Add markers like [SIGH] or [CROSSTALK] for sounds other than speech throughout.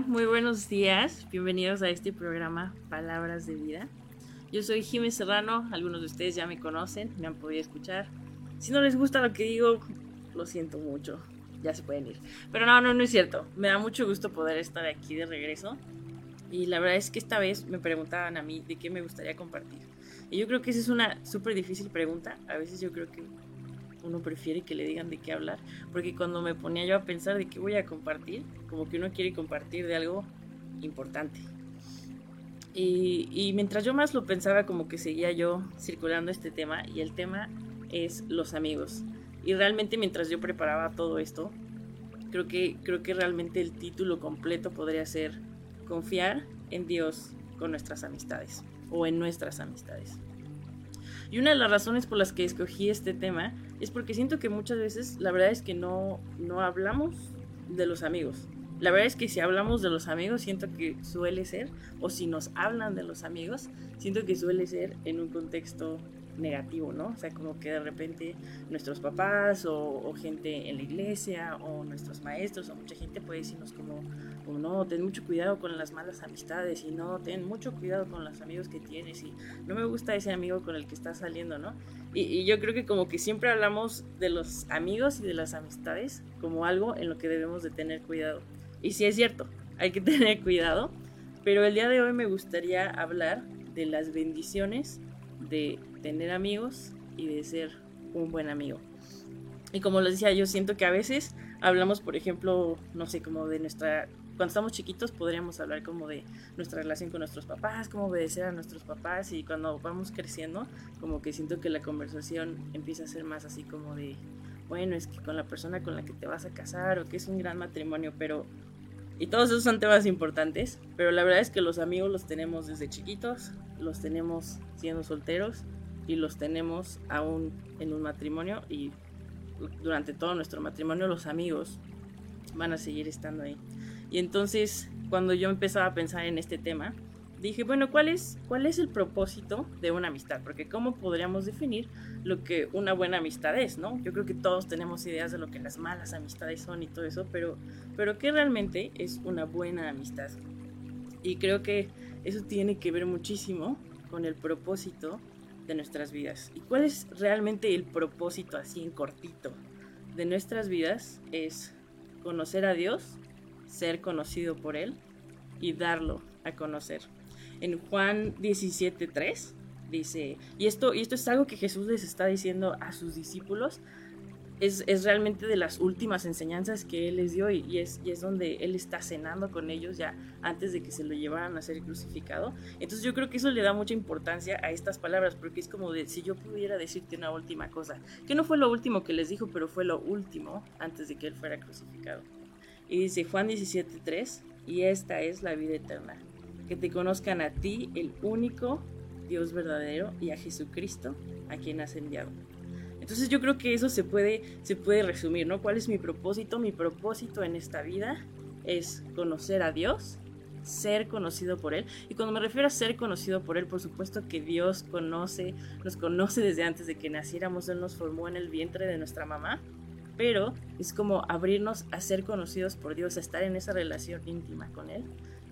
Muy buenos días. Bienvenidos a este programa Palabras de Vida. Yo soy Jiménez Serrano, algunos de ustedes ya me conocen, me han podido escuchar. Si no les gusta lo que digo, lo siento mucho, ya se pueden ir. Pero no, no, no es cierto. Me da mucho gusto poder estar aquí de regreso. Y la verdad es que esta vez me preguntaban a mí de qué me gustaría compartir. Y yo creo que esa es una súper difícil pregunta. A veces yo creo que uno prefiere que le digan de qué hablar. Porque cuando me ponía yo a pensar de qué voy a compartir, como que uno quiere compartir de algo importante. Y, mientras yo más lo pensaba, como que seguía yo circulando este tema. Y el tema es los amigos. Y realmente mientras yo preparaba todo esto, creo que, creo que realmente el título completo podría ser Confiar en Dios con nuestras amistades o en nuestras amistades. Y una de las razones por las que escogí este tema es porque siento que muchas veces la verdad es que no, no hablamos de los amigos. La verdad es que si hablamos de los amigos, siento que suele ser, o si nos hablan de los amigos, siento que suele ser en un contexto negativo, ¿no? O sea, como que de repente nuestros papás o, gente en la iglesia o nuestros maestros o mucha gente puede decirnos como, no, ten mucho cuidado con las malas amistades y no, ten mucho cuidado con los amigos que tienes y no me gusta ese amigo con el que estás saliendo, ¿no? Y, y yo creo que como que siempre hablamos de los amigos y de las amistades como algo en lo que debemos de tener cuidado. Y sí es cierto, hay que [LAUGHS] tener cuidado, pero el día de hoy me gustaría hablar de las bendiciones de tener amigos y de ser un buen amigo. Y como les decía, yo siento que a veces hablamos, por ejemplo, no sé, como de nuestra... Cuando estamos chiquitos podríamos hablar como de nuestra relación con nuestros papás, cómo obedecer a nuestros papás y cuando vamos creciendo, como que siento que la conversación empieza a ser más así como de, bueno, es que con la persona con la que te vas a casar o que es un gran matrimonio, pero... Y todos esos son temas importantes, pero la verdad es que los amigos los tenemos desde chiquitos, los tenemos siendo solteros y los tenemos aún en un matrimonio y durante todo nuestro matrimonio los amigos van a seguir estando ahí. Y entonces cuando yo empezaba a pensar en este tema, dije, bueno, ¿cuál es, ¿cuál es el propósito de una amistad? Porque ¿cómo podríamos definir lo que una buena amistad es, no? Yo creo que todos tenemos ideas de lo que las malas amistades son y todo eso, pero, pero ¿qué realmente es una buena amistad? Y creo que eso tiene que ver muchísimo con el propósito de nuestras vidas. ¿Y cuál es realmente el propósito así en cortito de nuestras vidas? Es conocer a Dios, ser conocido por Él y darlo a conocer. En Juan 17.3 dice, y esto, y esto es algo que Jesús les está diciendo a sus discípulos, es, realmente de las últimas enseñanzas que Él les dio y, es, y es donde Él está cenando con ellos ya antes de que se lo llevaran a ser crucificado. Entonces yo creo que eso le da mucha importancia a estas palabras porque es como si yo pudiera decirte una última cosa, que no fue lo último que les dijo, pero fue lo último antes de que Él fuera crucificado. Y dice Juan 17.3, y esta es la vida eterna, que te conozcan a ti, el único Dios verdadero, y a Jesucristo, a quien has enviado. Entonces yo creo que eso se puede, se puede resumir, ¿no? ¿Cuál es mi propósito? Mi propósito en esta vida es conocer a Dios, ser conocido por Él. Y cuando me refiero a ser conocido por Él, por supuesto que Dios conoce, nos conoce desde antes de que naciéramos, Él nos formó en el vientre de nuestra mamá. Pero es como abrirnos a ser conocidos por Dios, a estar en esa relación íntima con Él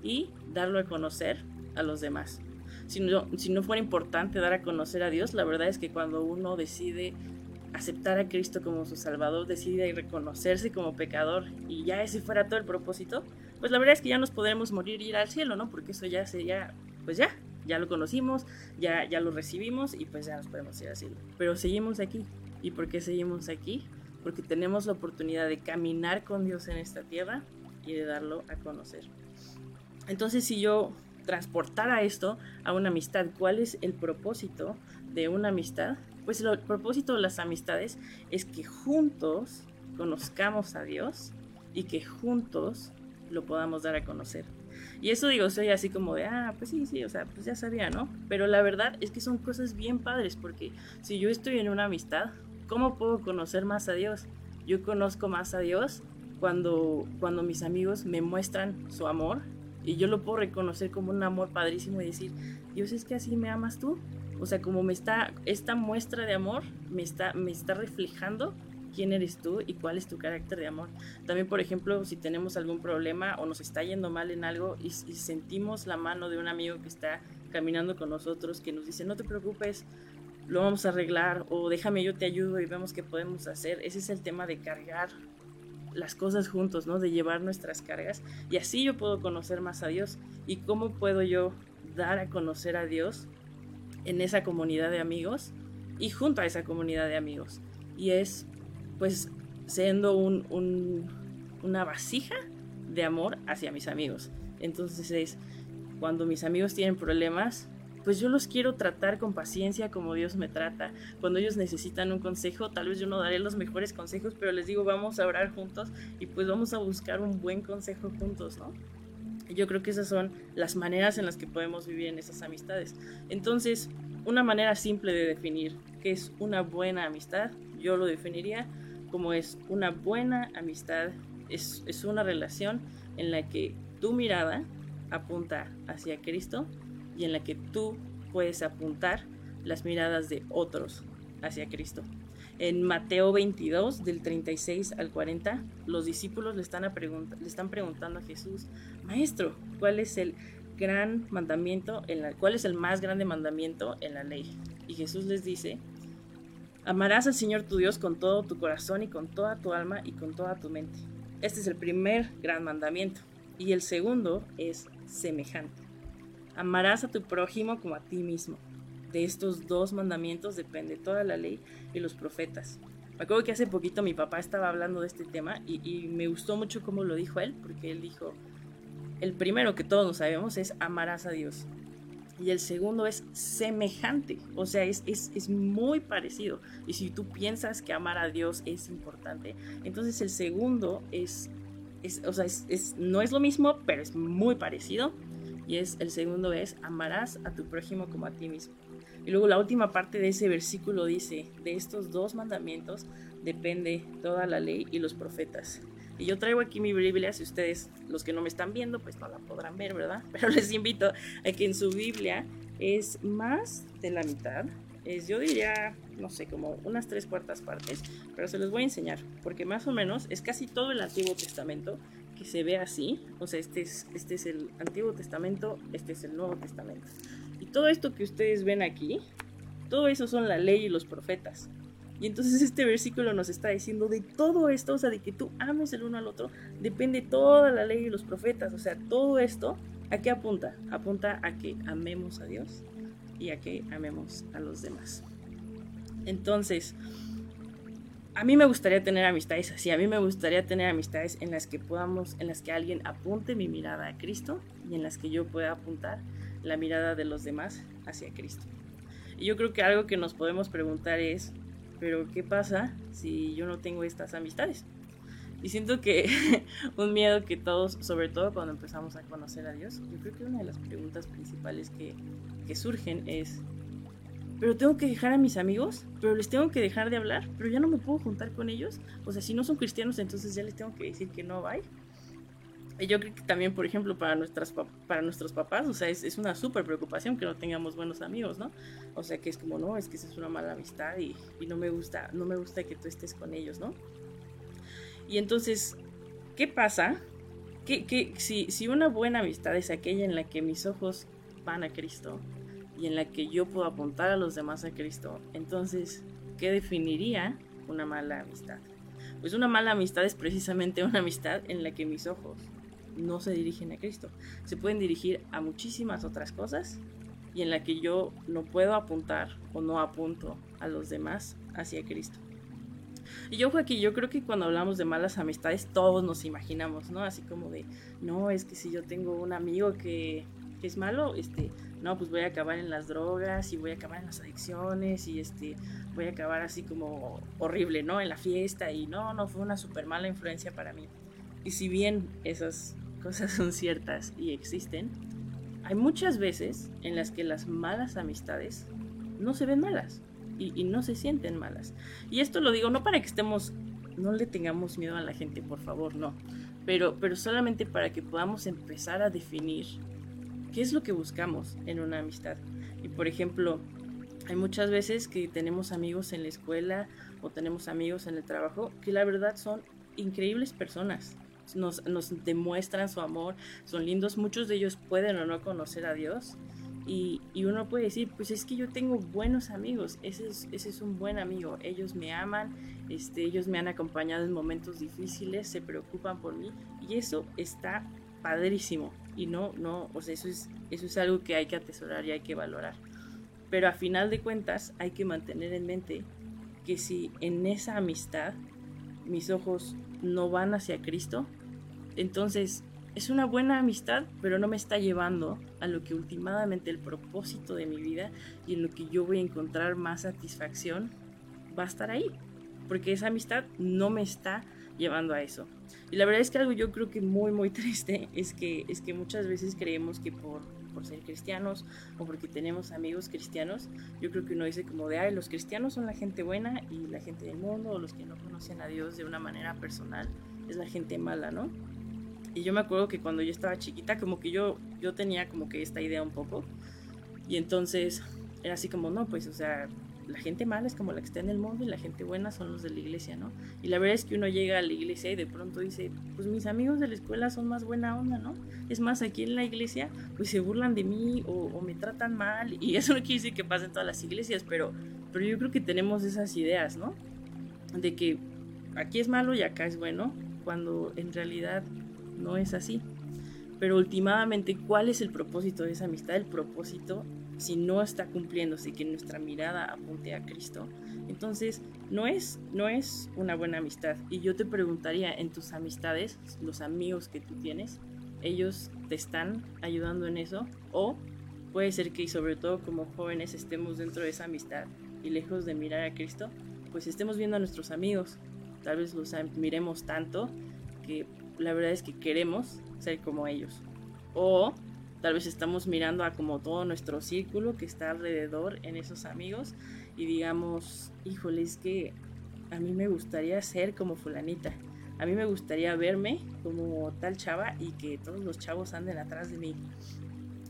y darlo a conocer a los demás. Si no, fuera importante dar a conocer a Dios, la verdad es que cuando uno decide aceptar a Cristo como su Salvador, decide reconocerse como pecador y ya ese fuera todo el propósito, pues la verdad es que ya nos podremos morir y ir al cielo, ¿no? Porque eso ya sería, pues ya, ya lo conocimos, ya, ya lo recibimos y pues ya nos podemos ir al cielo. Pero seguimos aquí. ¿Y por qué seguimos aquí? Porque tenemos la oportunidad de caminar con Dios en esta tierra y de darlo a conocer. Entonces si yo transportara esto a una amistad, ¿cuál es el propósito de una amistad? Pues el propósito de las amistades es que juntos conozcamos a Dios y que juntos lo podamos dar a conocer. Y eso digo, soy así como de, ah, pues sí, sí, o sea, pues ya sabía, ¿no? Pero la verdad es que son cosas bien padres, porque si yo estoy en una amistad, ¿cómo puedo conocer más a Dios? Yo conozco más a Dios cuando, cuando mis amigos me muestran su amor y yo lo puedo reconocer como un amor padrísimo y decir, Dios es que así me amas tú. O sea, como me está, esta muestra de amor me está, me está reflejando quién eres tú y cuál es tu carácter de amor. También, por ejemplo, si tenemos algún problema o nos está yendo mal en algo y, sentimos la mano de un amigo que está caminando con nosotros, que nos dice, no te preocupes, lo vamos a arreglar o déjame yo te ayudo y vemos qué podemos hacer. Ese es el tema de cargar las cosas juntos, ¿no? De llevar nuestras cargas y así yo puedo conocer más a Dios. ¿Y cómo puedo yo dar a conocer a Dios en esa comunidad de amigos y junto a esa comunidad de amigos? Y es pues siendo un, una vasija de amor hacia mis amigos. Entonces es cuando mis amigos tienen problemas, pues yo los quiero tratar con paciencia como Dios me trata. Cuando ellos necesitan un consejo, tal vez yo no daré los mejores consejos, pero les digo, vamos a orar juntos y pues vamos a buscar un buen consejo juntos, ¿no? Yo creo que esas son las maneras en las que podemos vivir en esas amistades. Entonces, una manera simple de definir qué es una buena amistad, yo lo definiría como es una buena amistad, es, una relación en la que tu mirada apunta hacia Cristo y en la que tú puedes apuntar las miradas de otros hacia Cristo. En Mateo 22, del 36 al 40, los discípulos le están, le están preguntando a Jesús, Maestro, ¿cuál es el gran mandamiento, cuál es el más grande mandamiento en la ley? Y Jesús les dice, Amarás al Señor tu Dios con todo tu corazón y con toda tu alma y con toda tu mente. Este es el primer gran mandamiento. Y el segundo es semejante. Amarás a tu prójimo como a ti mismo. De estos dos mandamientos depende toda la ley y los profetas. Me acuerdo que hace poquito mi papá estaba hablando de este tema y, me gustó mucho cómo lo dijo él, porque él dijo, el primero que todos sabemos es amarás a Dios y el segundo es semejante, o sea, es, es, muy parecido. Y si tú piensas que amar a Dios es importante, entonces el segundo es, es o sea, es, no es lo mismo, pero es muy parecido. Y es el segundo es amarás a tu prójimo como a ti mismo. Y luego la última parte de ese versículo dice, de estos dos mandamientos depende toda la ley y los profetas. Y yo traigo aquí mi Biblia, si ustedes, los que no me están viendo, pues no la podrán ver, ¿verdad? [LAUGHS] Pero les invito a que en su Biblia es más de la mitad. Es, yo diría, no sé, como unas tres cuartas partes, pero se los voy a enseñar, porque más o menos es casi todo el Antiguo Testamento que se ve así. O sea, este es, este es el Antiguo Testamento, este es el Nuevo Testamento. Y todo esto que ustedes ven aquí, todo eso son la ley y los profetas. Y entonces [LAUGHS] este versículo nos está diciendo de todo esto, o sea, de que tú ames el uno al otro, depende toda la ley y los profetas, o sea, todo esto, ¿a qué apunta? Apunta a que amemos a Dios y a que amemos a los demás. Entonces, a mí me gustaría tener amistades así, a mí me gustaría tener amistades en las que podamos, en las que alguien apunte mi mirada a Cristo y en las que yo pueda apuntar la mirada de los demás hacia Cristo. Y yo creo que algo que nos podemos preguntar es, pero ¿qué pasa si yo no tengo estas amistades? Y siento que [LAUGHS] un miedo que todos, sobre todo cuando empezamos a conocer a Dios, yo creo que una de las preguntas principales que, que surgen es, pero tengo que dejar a mis amigos, pero les tengo que dejar de hablar, pero ya no me puedo juntar con ellos. O sea, si no son cristianos, entonces ya les tengo que decir que no, bye. Y yo creo que también, por ejemplo, para, nuestras, para nuestros papás, o sea, es, es una súper preocupación que no tengamos buenos amigos, ¿no? O sea, que es como, no, es que esa es una mala amistad y, y no me gusta, no me gusta que tú estés con ellos, ¿no? Y entonces, ¿qué pasa? Que, que si, si una buena amistad es aquella en la que mis ojos van a Cristo y en la que yo puedo apuntar a los demás a Cristo, entonces, ¿qué definiría una mala amistad? Pues una mala amistad es precisamente una amistad en la que mis ojos no se dirigen a Cristo. Se pueden dirigir a muchísimas otras cosas y en la que yo no puedo apuntar o no apunto a los demás hacia Cristo. Y yo aquí, yo creo que cuando hablamos de malas amistades todos nos imaginamos, ¿no? Así como de, no, es que si yo tengo un amigo que, es malo, este, no, pues voy a acabar en las drogas y voy a acabar en las adicciones y este, voy a acabar así como horrible, ¿no? En la fiesta y no, no, fue una súper mala influencia para mí. Y si bien esas cosas [LAUGHS] son ciertas y existen, hay muchas veces en las que las malas amistades no se ven malas y, y no se sienten malas. Y esto lo digo no para que estemos, no le tengamos miedo a la gente, por favor, no. Pero, pero solamente para que podamos empezar a definir qué es lo que buscamos en una amistad. Y por ejemplo, hay muchas veces que tenemos amigos en la escuela o tenemos amigos en el trabajo que la verdad son increíbles personas. Nos, demuestran su amor, son lindos, muchos de ellos pueden o no conocer a Dios. Y, uno puede decir, pues es que yo tengo buenos amigos, ese es, ese es un buen amigo, ellos me aman, este, ellos me han acompañado en momentos difíciles, se preocupan por mí y eso está padrísimo y no, no, o sea, eso es, eso es algo que hay que atesorar y hay que valorar. Pero a final de cuentas hay que mantener en mente que si en esa amistad mis ojos no van hacia Cristo, entonces es una buena amistad, pero no me está llevando a lo que últimamente el propósito de mi vida y en lo que yo voy a encontrar más satisfacción va a estar ahí. Porque esa amistad no me está llevando a eso. Y la verdad es que algo yo creo que muy, muy [LAUGHS] triste es que, es que muchas veces creemos que por, por ser cristianos o porque tenemos amigos cristianos, yo creo que uno dice como de, ay, los cristianos son la gente buena y la gente del mundo o los que no conocen a Dios de una manera personal es la gente mala, ¿no? Y yo me acuerdo que cuando yo estaba chiquita, como que yo, yo tenía como que esta idea un poco. Y entonces era así como, no, pues, o sea, la gente mala es como la que está en el mundo y la gente buena son los de la iglesia, ¿no? Y la verdad es que uno llega a la iglesia y de pronto dice, pues mis amigos de la escuela son más buena onda, ¿no? Es más, aquí en la iglesia pues se burlan de mí o, me tratan mal y [LAUGHS] eso no quiere decir que pase en todas las iglesias, pero, pero yo creo que tenemos esas ideas, ¿no? De que aquí es malo y acá es bueno, cuando en realidad no es así. Pero últimamente, ¿cuál es el propósito de esa amistad? El propósito si no está cumpliéndose que nuestra mirada apunte a Cristo, entonces no es, no es una buena amistad. Y yo te preguntaría, en tus amistades, los amigos que tú tienes, ellos te están ayudando en eso o puede ser que sobre todo como jóvenes estemos dentro de esa amistad y lejos de mirar a Cristo, pues estemos viendo a nuestros amigos, tal vez los miremos tanto que la verdad es que queremos ser como ellos. O Tal vez estamos mirando a como todo nuestro círculo que está alrededor en esos amigos y digamos, híjole, es que a mí me gustaría ser como fulanita. A mí me gustaría verme como tal chava y que todos los chavos anden atrás de mí.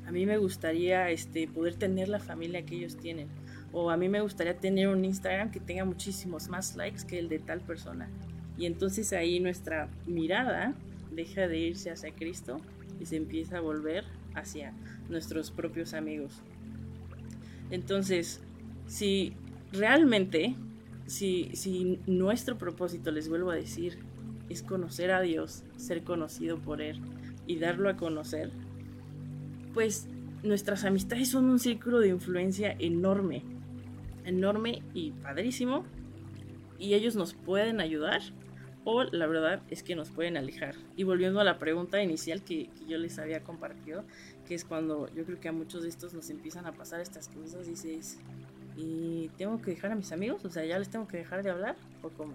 A mí me gustaría este, poder tener la familia que ellos tienen. O a mí me gustaría tener un Instagram que tenga muchísimos más likes que el de tal persona. Y entonces ahí nuestra mirada deja de irse hacia Cristo y se empieza a volver hacia nuestros propios amigos. Entonces, si realmente, si, si nuestro propósito, les vuelvo a decir, es conocer a Dios, ser conocido por Él y darlo a conocer, pues nuestras amistades son un círculo de influencia enorme, enorme y padrísimo, y ellos nos pueden ayudar o la verdad es que nos pueden alejar. Y volviendo a la pregunta inicial que, yo les había compartido, que es cuando yo creo que a muchos de estos nos empiezan a pasar estas cosas, dices, ¿y tengo que dejar a mis amigos? O sea, ¿ya les tengo que dejar de hablar? ¿O cómo?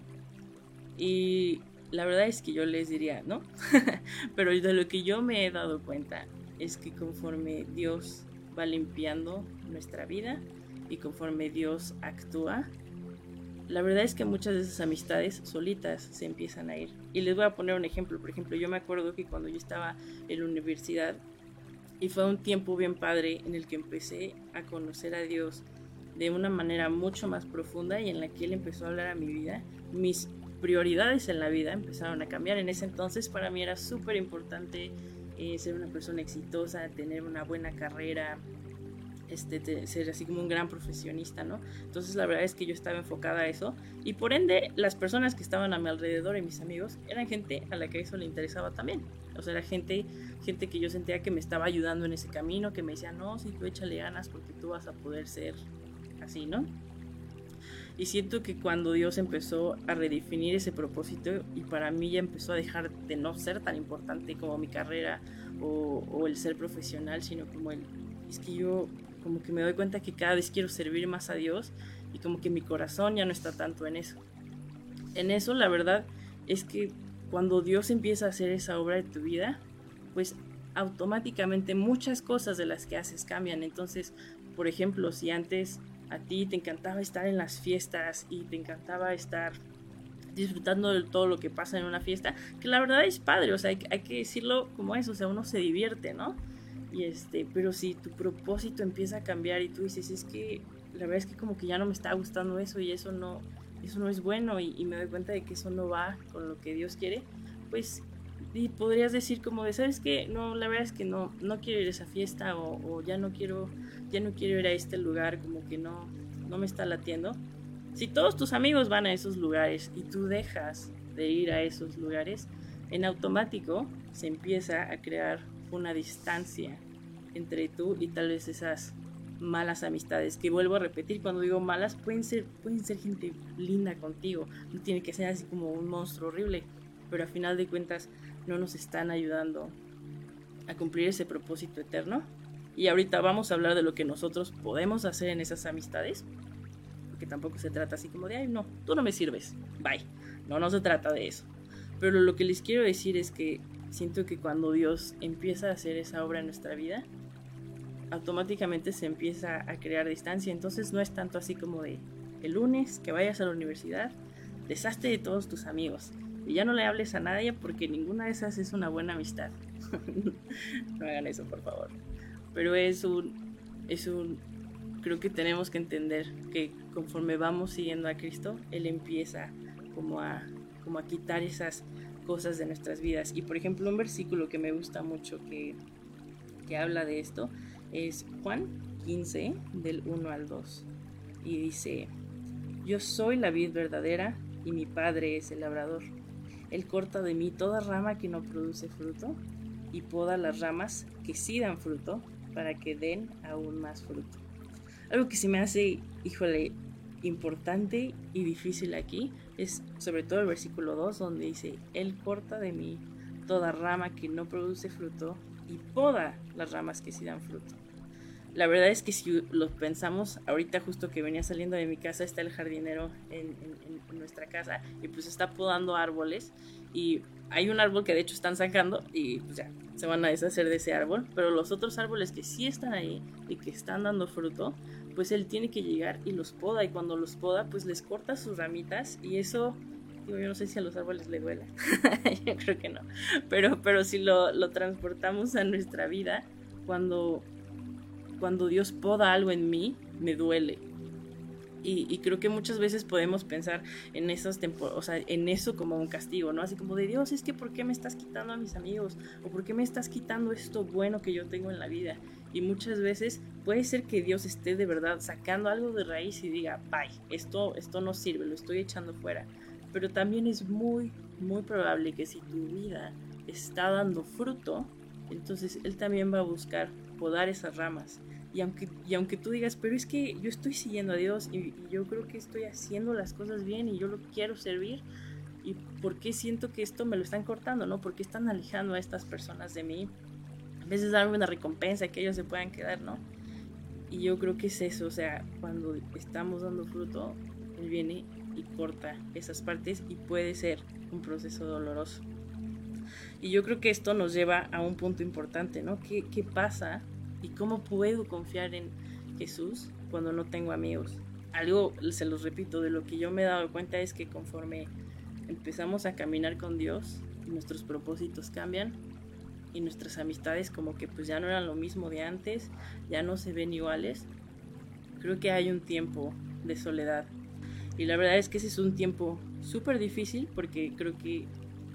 Y la verdad es que yo les diría, ¿no? [LAUGHS] Pero de lo que yo me he dado cuenta es que conforme Dios va limpiando nuestra vida y conforme Dios actúa, la verdad es que muchas de esas amistades solitas se empiezan a ir. Y les voy a poner un ejemplo. Por ejemplo, yo me acuerdo que cuando yo estaba en la universidad, y fue un tiempo bien padre en el que empecé a conocer a Dios de una manera mucho más profunda y en la que Él empezó a hablar a mi vida, mis prioridades en la vida empezaron a cambiar. En ese entonces para mí era súper importante eh, ser una persona exitosa, tener una buena carrera, este, ser así como un gran profesionista, ¿no? Entonces la verdad es que yo estaba enfocada a eso y por ende las personas que estaban a mi alrededor y mis amigos eran gente a la que eso le interesaba también. O sea, era gente, gente que yo sentía que me estaba ayudando en ese camino, que me decía, no, si tú échale ganas porque tú vas a poder ser así, ¿no? Y siento que cuando Dios empezó a redefinir ese propósito y para mí ya empezó a dejar de no ser tan importante como mi carrera o, o el ser profesional, sino como el es que yo como que me doy cuenta que cada vez quiero servir más a Dios y como que mi corazón ya no está tanto en eso. En eso la verdad es que cuando Dios empieza a hacer esa obra de tu vida, pues automáticamente muchas cosas de las que haces cambian. Entonces, por ejemplo, si antes a ti te encantaba estar en las fiestas y te encantaba estar disfrutando de todo lo que pasa en una fiesta, que la verdad es padre, o sea, hay, hay que decirlo como es, o sea, uno se divierte, ¿no? Y este, pero si tu propósito empieza a cambiar y tú dices, es que la verdad es que como que ya no me está gustando eso y eso no, eso no es bueno y, me doy cuenta de que eso no va con lo que Dios quiere, pues y podrías decir como de, ¿sabes qué? No, la verdad es que no, no quiero ir a esa fiesta o, ya no quiero, ya no quiero ir a este lugar, como que no, no me está latiendo. Si todos tus amigos van a esos lugares y tú dejas de ir a esos lugares, en automático se empieza a crear una distancia entre tú y tal vez esas malas amistades que vuelvo a repetir cuando digo malas pueden ser pueden ser gente linda contigo no tiene que ser así como un monstruo horrible pero a final de cuentas no nos están ayudando a cumplir ese propósito eterno. Y ahorita vamos a hablar de lo que nosotros podemos hacer en esas amistades porque tampoco se trata así como de ay no tú no me sirves bye no no se trata de eso. Pero lo que les quiero decir es que siento que cuando Dios empieza a hacer esa obra en nuestra vida, automáticamente se empieza a crear distancia. Entonces no es tanto así como de el lunes que vayas a la universidad, deshazte de todos tus amigos y ya no le hables a nadie porque ninguna de esas es una buena amistad. [LAUGHS] no hagan eso, por favor. Pero es un, es un, creo que tenemos que entender que conforme vamos siguiendo a Cristo, Él empieza como a, como a quitar esas cosas de nuestras vidas. Y por ejemplo, un versículo que me gusta mucho que, que habla de esto es Juan 15, del 1 al 2. Y dice, yo soy la vid verdadera y mi padre es el labrador. Él corta de mí toda rama que no produce fruto y poda las ramas que sí dan fruto para que den aún más fruto. Algo que se me hace, híjole, importante y difícil aquí es sobre todo el versículo 2 donde dice, Él corta de mí toda rama que no produce fruto y poda las ramas que sí dan fruto. La verdad es que si lo pensamos, ahorita justo que venía saliendo de mi casa está el jardinero en, nuestra casa y pues está podando árboles y hay un árbol que de hecho están sacando y pues ya se van a deshacer de ese árbol, pero los otros árboles que sí están ahí y que están dando fruto, pues él tiene que llegar y los poda y cuando los poda pues les corta sus ramitas y eso yo no sé si a los árboles le duela, [LAUGHS] yo creo que no, pero, pero si lo, lo transportamos a nuestra vida, cuando, cuando Dios poda algo en mí, me duele, y, creo que muchas veces podemos pensar en esas o sea, en eso como un castigo, ¿no? Así como de Dios, es que ¿por qué me estás quitando a mis amigos? ¿O por qué me estás quitando esto bueno que yo tengo en la vida? Y muchas veces puede ser que Dios esté de verdad sacando algo de raíz y diga, bye, esto, esto no sirve, lo estoy echando fuera. Pero también es muy, muy probable que si tu vida está dando fruto, entonces Él también va a buscar podar esas ramas y aunque, y aunque tú digas, pero es que yo estoy siguiendo a Dios y, yo creo que estoy haciendo las cosas bien y yo lo quiero servir, ¿y por qué siento que esto me lo están cortando? ¿no? ¿Por qué están alejando a estas personas de mí? A veces darme una recompensa que ellos se puedan quedar, ¿no? Y yo creo que es eso, o sea, cuando estamos dando fruto, Él viene y corta esas partes y puede ser un proceso doloroso. Y yo creo que esto nos lleva a un punto importante, ¿no? ¿Qué, qué pasa ¿Y cómo puedo confiar en Jesús cuando no tengo amigos? Algo, se los repito, de lo que yo me he dado cuenta es que conforme empezamos a caminar con Dios, nuestros propósitos cambian y nuestras amistades como que pues ya no eran lo mismo de antes, ya no se ven iguales. Creo que hay un tiempo de soledad. Y la verdad es que ese es un tiempo súper difícil porque creo que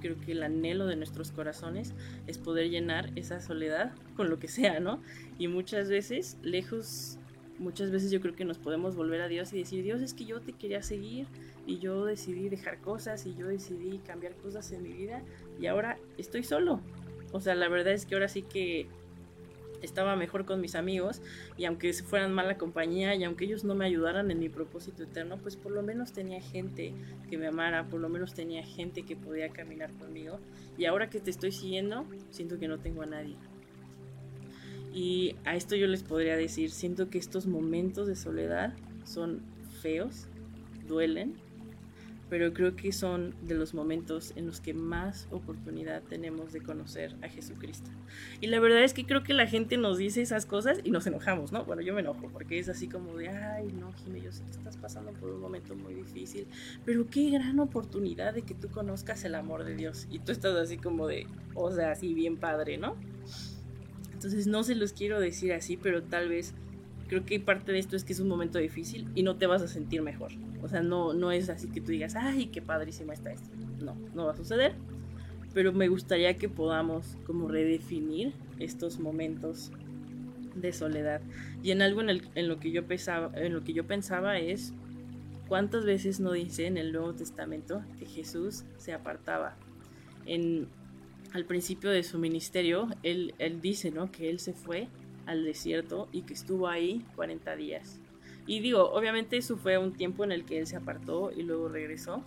creo que el anhelo de nuestros corazones es poder llenar esa soledad con lo que sea, ¿no? Y muchas veces, lejos, muchas veces yo creo que nos podemos volver a Dios y decir, Dios es que yo te quería seguir y yo decidí dejar cosas y yo decidí cambiar cosas en mi vida y ahora estoy solo. O sea, la verdad es que ahora sí que estaba mejor con mis amigos y aunque fueran mala compañía y aunque ellos no me ayudaran en mi propósito eterno, pues por lo menos tenía gente que me amara, por lo menos tenía gente que podía caminar conmigo y ahora que te estoy siguiendo, siento que no tengo a nadie. Y a esto yo les podría decir, siento que estos momentos de soledad son feos, duelen, pero creo que son de los momentos en los que más oportunidad tenemos de conocer a Jesucristo. Y la verdad es que creo que la gente nos dice esas cosas y nos enojamos, ¿no? Bueno, yo me enojo porque es así como de, ay, no, Jimmy, yo sé que estás pasando por un momento muy difícil, pero qué gran oportunidad de que tú conozcas el amor de Dios. Y tú estás así como de, o sea, así bien padre, ¿no? Entonces no se los quiero decir así, pero tal vez creo que parte de esto es que es un momento difícil y no te vas a sentir mejor. O sea, no, no es así que tú digas, ay, qué padrísima está esto. No, no va a suceder. Pero me gustaría que podamos como redefinir estos momentos de soledad. Y en algo en, en, lo, que yo pensaba, en lo que yo pensaba es, ¿cuántas veces no dice en el Nuevo Testamento que Jesús se apartaba? En, al principio de su ministerio, él, él dice, ¿no? Que él se fue al desierto y que estuvo ahí 40 días. Y digo, obviamente eso fue un tiempo en el que él se apartó y luego regresó.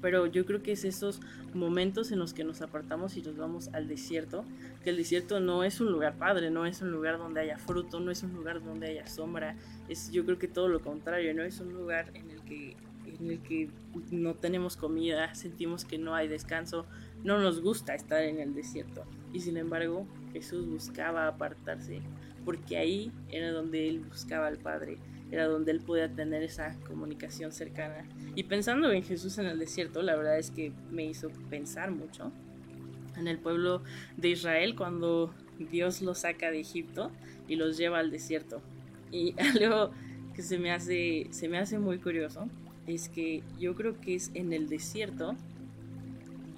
Pero yo creo que es esos momentos en los que nos apartamos y nos vamos al desierto, que el desierto no es un lugar padre, no es un lugar donde haya fruto, no es un lugar donde haya sombra, es yo creo que todo lo contrario, no es un lugar en el que en el que no tenemos comida, sentimos que no hay descanso, no nos gusta estar en el desierto. Y sin embargo, Jesús buscaba apartarse, porque ahí era donde él buscaba al Padre, era donde él podía tener esa comunicación cercana. Y pensando en Jesús en el desierto, la verdad es que me hizo pensar mucho en el pueblo de Israel cuando Dios los saca de Egipto y los lleva al desierto. Y [LAUGHS] algo que se me hace, se me hace muy curioso es que yo creo que es en el desierto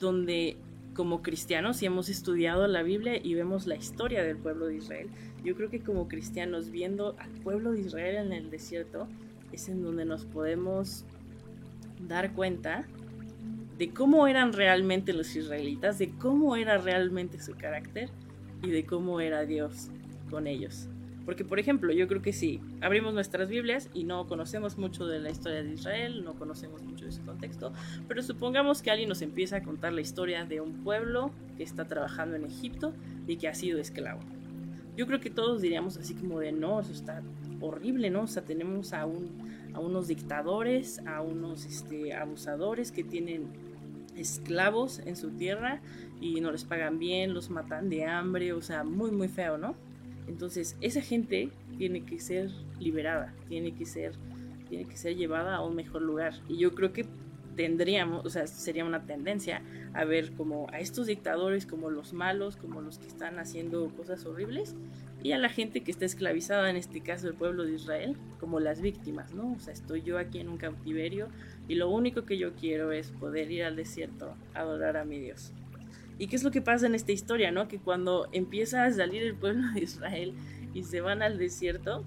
donde como cristianos, si hemos estudiado la Biblia y vemos la historia del pueblo de Israel, yo creo que como cristianos viendo al pueblo de Israel en el desierto, es en donde nos podemos dar cuenta de cómo eran realmente los israelitas, de cómo era realmente su carácter y de cómo era Dios con ellos. Porque, por ejemplo, yo creo que si abrimos nuestras Biblias y no conocemos mucho de la historia de Israel, no conocemos mucho de su contexto, pero supongamos que alguien nos empieza a contar la historia de un pueblo que está trabajando en Egipto y que ha sido esclavo. Yo creo que todos diríamos así como de, no, eso está horrible, ¿no? O sea, tenemos a, un, a unos dictadores, a unos este, abusadores que tienen esclavos en su tierra y no les pagan bien, los matan de hambre, o sea, muy, muy feo, ¿no? Entonces, esa gente tiene que ser liberada, tiene que ser, tiene que ser llevada a un mejor lugar. Y yo creo que tendríamos, o sea, sería una tendencia a ver como a estos dictadores como los malos, como los que están haciendo cosas horribles, y a la gente que está esclavizada, en este caso el pueblo de Israel, como las víctimas, ¿no? O sea, estoy yo aquí en un cautiverio y lo único que yo quiero es poder ir al desierto a adorar a mi Dios. ¿Y qué es lo que pasa en esta historia, no? Que cuando empieza a salir el pueblo de Israel y se van al desierto,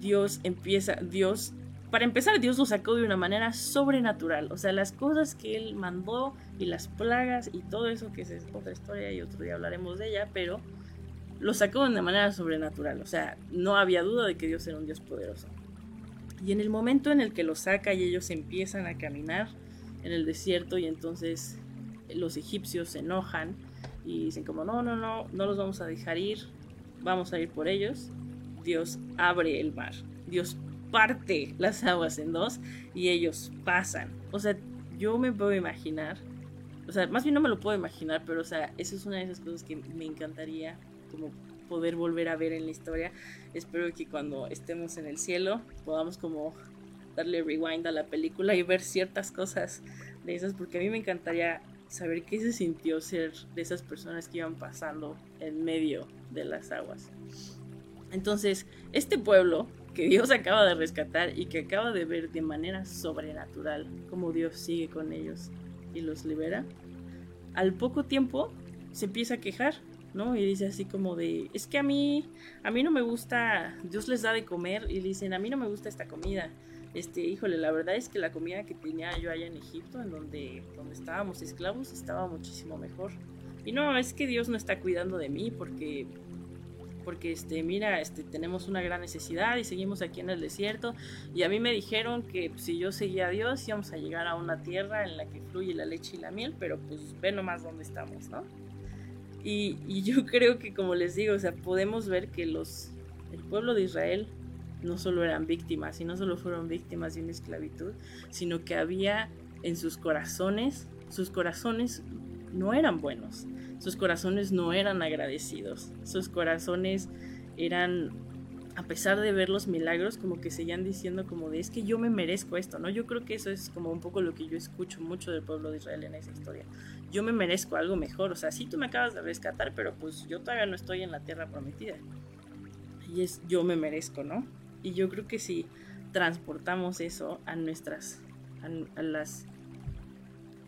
Dios empieza, Dios, para empezar, Dios lo sacó de una manera sobrenatural. O sea, las cosas que Él mandó y las plagas y todo eso, que es otra historia y otro día hablaremos de ella, pero lo sacó de una manera sobrenatural. O sea, no había duda de que Dios era un Dios poderoso. Y en el momento en el que lo saca y ellos empiezan a caminar en el desierto y entonces los egipcios se enojan y dicen como no, no, no, no los vamos a dejar ir, vamos a ir por ellos. Dios abre el mar, Dios parte las aguas en dos y ellos pasan. O sea, yo me puedo imaginar, o sea, más bien no me lo puedo imaginar, pero o sea, eso es una de esas cosas que me encantaría como poder volver a ver en la historia. Espero que cuando estemos en el cielo podamos como darle rewind a la película y ver ciertas cosas de esas, porque a mí me encantaría saber qué se sintió ser de esas personas que iban pasando en medio de las aguas. Entonces, este pueblo que Dios [LAUGHS] acaba de rescatar y que acaba de ver de manera sobrenatural cómo Dios sigue con ellos y los libera, al poco tiempo se empieza a quejar, ¿no? Y dice así como de, es que a mí, a mí no me gusta, Dios les da de comer y dicen, a mí no me gusta esta comida este, híjole, la verdad es que la comida que tenía yo allá en Egipto, en donde, donde estábamos esclavos, estaba muchísimo mejor. Y no, es que Dios no está cuidando de mí porque porque este mira este tenemos una gran necesidad y seguimos aquí en el desierto y a mí me dijeron que si yo seguía a Dios íbamos a llegar a una tierra en la que fluye la leche y la miel pero pues ve nomás dónde estamos no Y, y, yo creo que, como les digo, o sea, podemos ver que los, el pueblo de Israel no solo eran víctimas y no solo fueron víctimas de una esclavitud, sino que había en sus corazones, sus corazones no eran buenos, sus corazones no eran agradecidos, sus corazones eran, a pesar de ver los milagros, como que seguían diciendo como de es que yo me merezco esto, ¿no? Yo creo que eso es como un poco lo que yo escucho mucho del pueblo de Israel en esa historia. Yo me merezco algo mejor, o sea, sí tú me acabas de rescatar, pero pues yo todavía no estoy en la tierra prometida. Y es yo me merezco, ¿no? Y yo creo que si transportamos eso a nuestras, a, las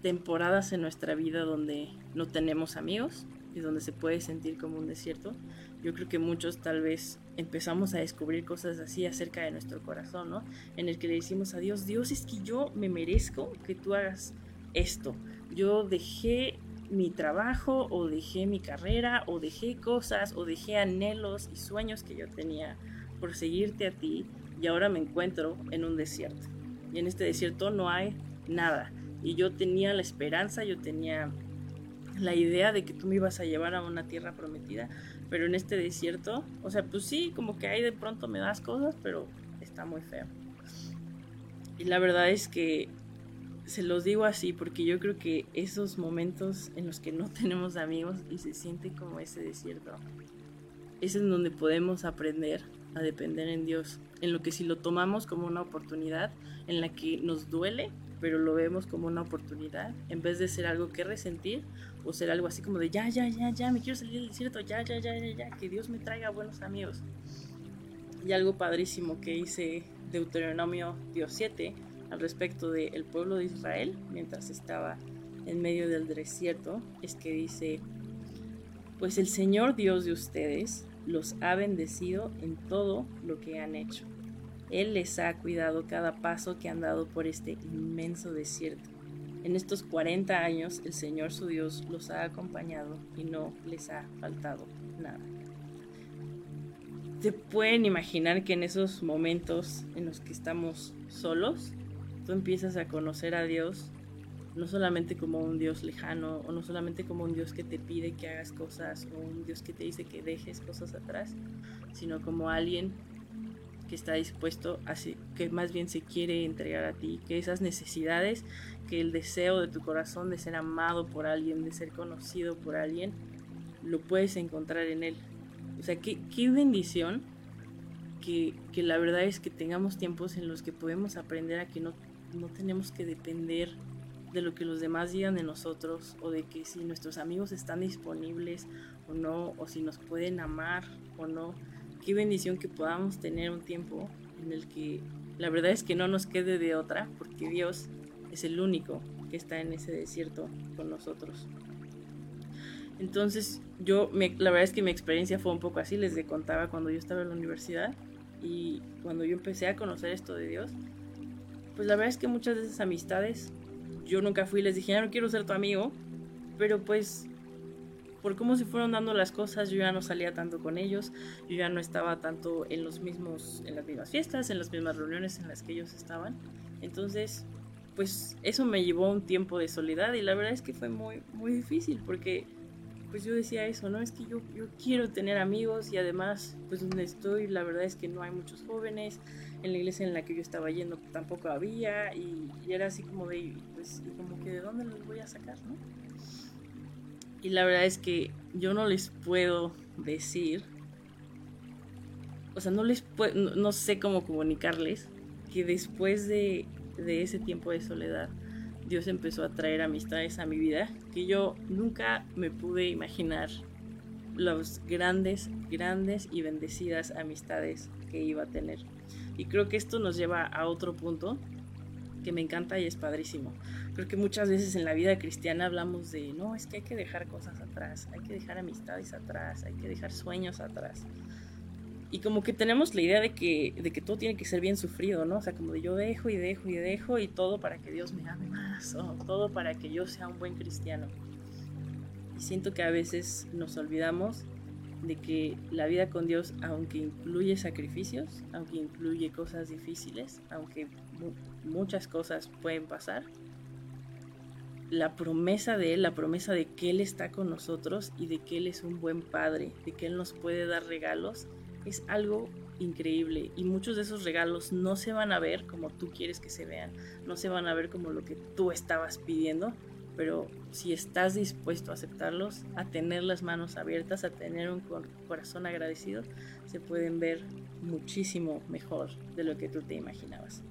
temporadas en nuestra vida donde no tenemos amigos y donde se puede sentir como un desierto, yo creo que muchos tal vez empezamos a descubrir cosas así acerca de nuestro corazón, ¿no? En el que le decimos a Dios, Dios es que yo me merezco que tú hagas esto. Yo dejé mi trabajo o dejé mi carrera o dejé cosas o dejé anhelos y sueños que yo tenía por seguirte a ti y ahora me encuentro en un desierto. Y en este desierto no hay nada. Y yo tenía la esperanza, yo tenía la idea de que tú me ibas a llevar a una tierra prometida, pero en este desierto, o sea, pues sí, como que ahí de pronto me das cosas, pero está muy feo. Y la verdad es que se los digo así porque yo creo que esos momentos en los que no [LAUGHS] tenemos amigos y se siente como ese desierto, es en donde podemos aprender a depender en Dios, en lo que si lo tomamos como una oportunidad en la que nos duele, pero lo vemos como una oportunidad, en vez de ser algo que resentir o ser algo así como de ya, ya, ya, ya, me quiero salir del desierto, ya, ya, ya, ya, ya, que Dios me traiga buenos amigos. Y algo padrísimo que hice Deuteronomio Dios 7 al respecto del pueblo de Israel mientras estaba en medio del desierto es que dice, pues el Señor Dios de ustedes los ha bendecido en todo lo que han hecho. Él les ha cuidado cada paso que han dado por este inmenso desierto. En estos 40 años el Señor su Dios los ha acompañado y no les ha faltado nada. ¿Te pueden imaginar que en esos momentos en los que estamos solos, tú empiezas a conocer a Dios no solamente como un Dios lejano o no solamente como un Dios que te pide que hagas cosas o un Dios que te dice que dejes cosas atrás, sino como alguien que está dispuesto a que más bien se quiere entregar a ti, que esas necesidades, que el deseo de tu corazón de ser amado por alguien, de ser conocido por alguien, lo puedes encontrar en él. O sea, qué, qué bendición que, que, la verdad es que tengamos tiempos en los que podemos aprender a que no, no tenemos que depender de lo que los demás digan de nosotros o de que si nuestros amigos están disponibles o no, o si nos pueden amar o no. Qué bendición que podamos tener un tiempo en el que la verdad es que no nos quede de otra, porque Dios es el único que está en ese desierto con nosotros. Entonces, yo, la verdad es que mi experiencia fue un poco así, les contaba cuando yo estaba en la universidad y cuando yo empecé a conocer esto de Dios, pues la verdad es que muchas de esas amistades yo nunca fui y les dije, ya no quiero ser tu amigo, pero pues por cómo se fueron dando las cosas, yo ya no salía tanto con ellos, yo ya no estaba tanto en los mismos, en las mismas fiestas, en las mismas reuniones en las que ellos estaban. Entonces, pues eso me llevó un tiempo de soledad y la verdad es que fue muy, muy difícil porque pues yo decía eso, ¿no? Es que yo, yo quiero tener amigos y además, pues donde estoy, la verdad es que no hay muchos jóvenes, en la iglesia en la que yo estaba yendo tampoco había y, era así como de, pues, como que de dónde los voy a sacar, ¿no? Y la verdad es que yo no les puedo decir, o sea, no les puedo, no, sé cómo comunicarles que después de, de ese tiempo de soledad, Dios empezó a traer amistades a mi vida que yo nunca me pude imaginar las grandes, grandes y bendecidas amistades que iba a tener. Y creo que esto nos lleva a otro punto que me encanta y es padrísimo. Creo que muchas veces en la vida cristiana hablamos de, no, es que hay que dejar cosas atrás, hay que dejar amistades atrás, hay que dejar sueños atrás. Y como que tenemos la idea de que, de que todo tiene que ser bien sufrido, ¿no? O sea, como de yo dejo y dejo y dejo y todo para que Dios me ame más, o todo para que yo sea un buen cristiano. Y siento que a veces nos olvidamos de que la vida con Dios, aunque incluye sacrificios, aunque incluye cosas difíciles, aunque muchas cosas pueden pasar, la promesa de Él, la promesa de que Él está con nosotros y de que Él es un buen Padre, de que Él nos puede dar regalos, es algo increíble. Y muchos de esos regalos no se van a ver como tú quieres que se vean, no se van a ver como lo que tú estabas pidiendo, pero si estás dispuesto a aceptarlos, a tener las manos abiertas, a tener un corazón agradecido, se pueden ver muchísimo mejor de lo que tú te imaginabas.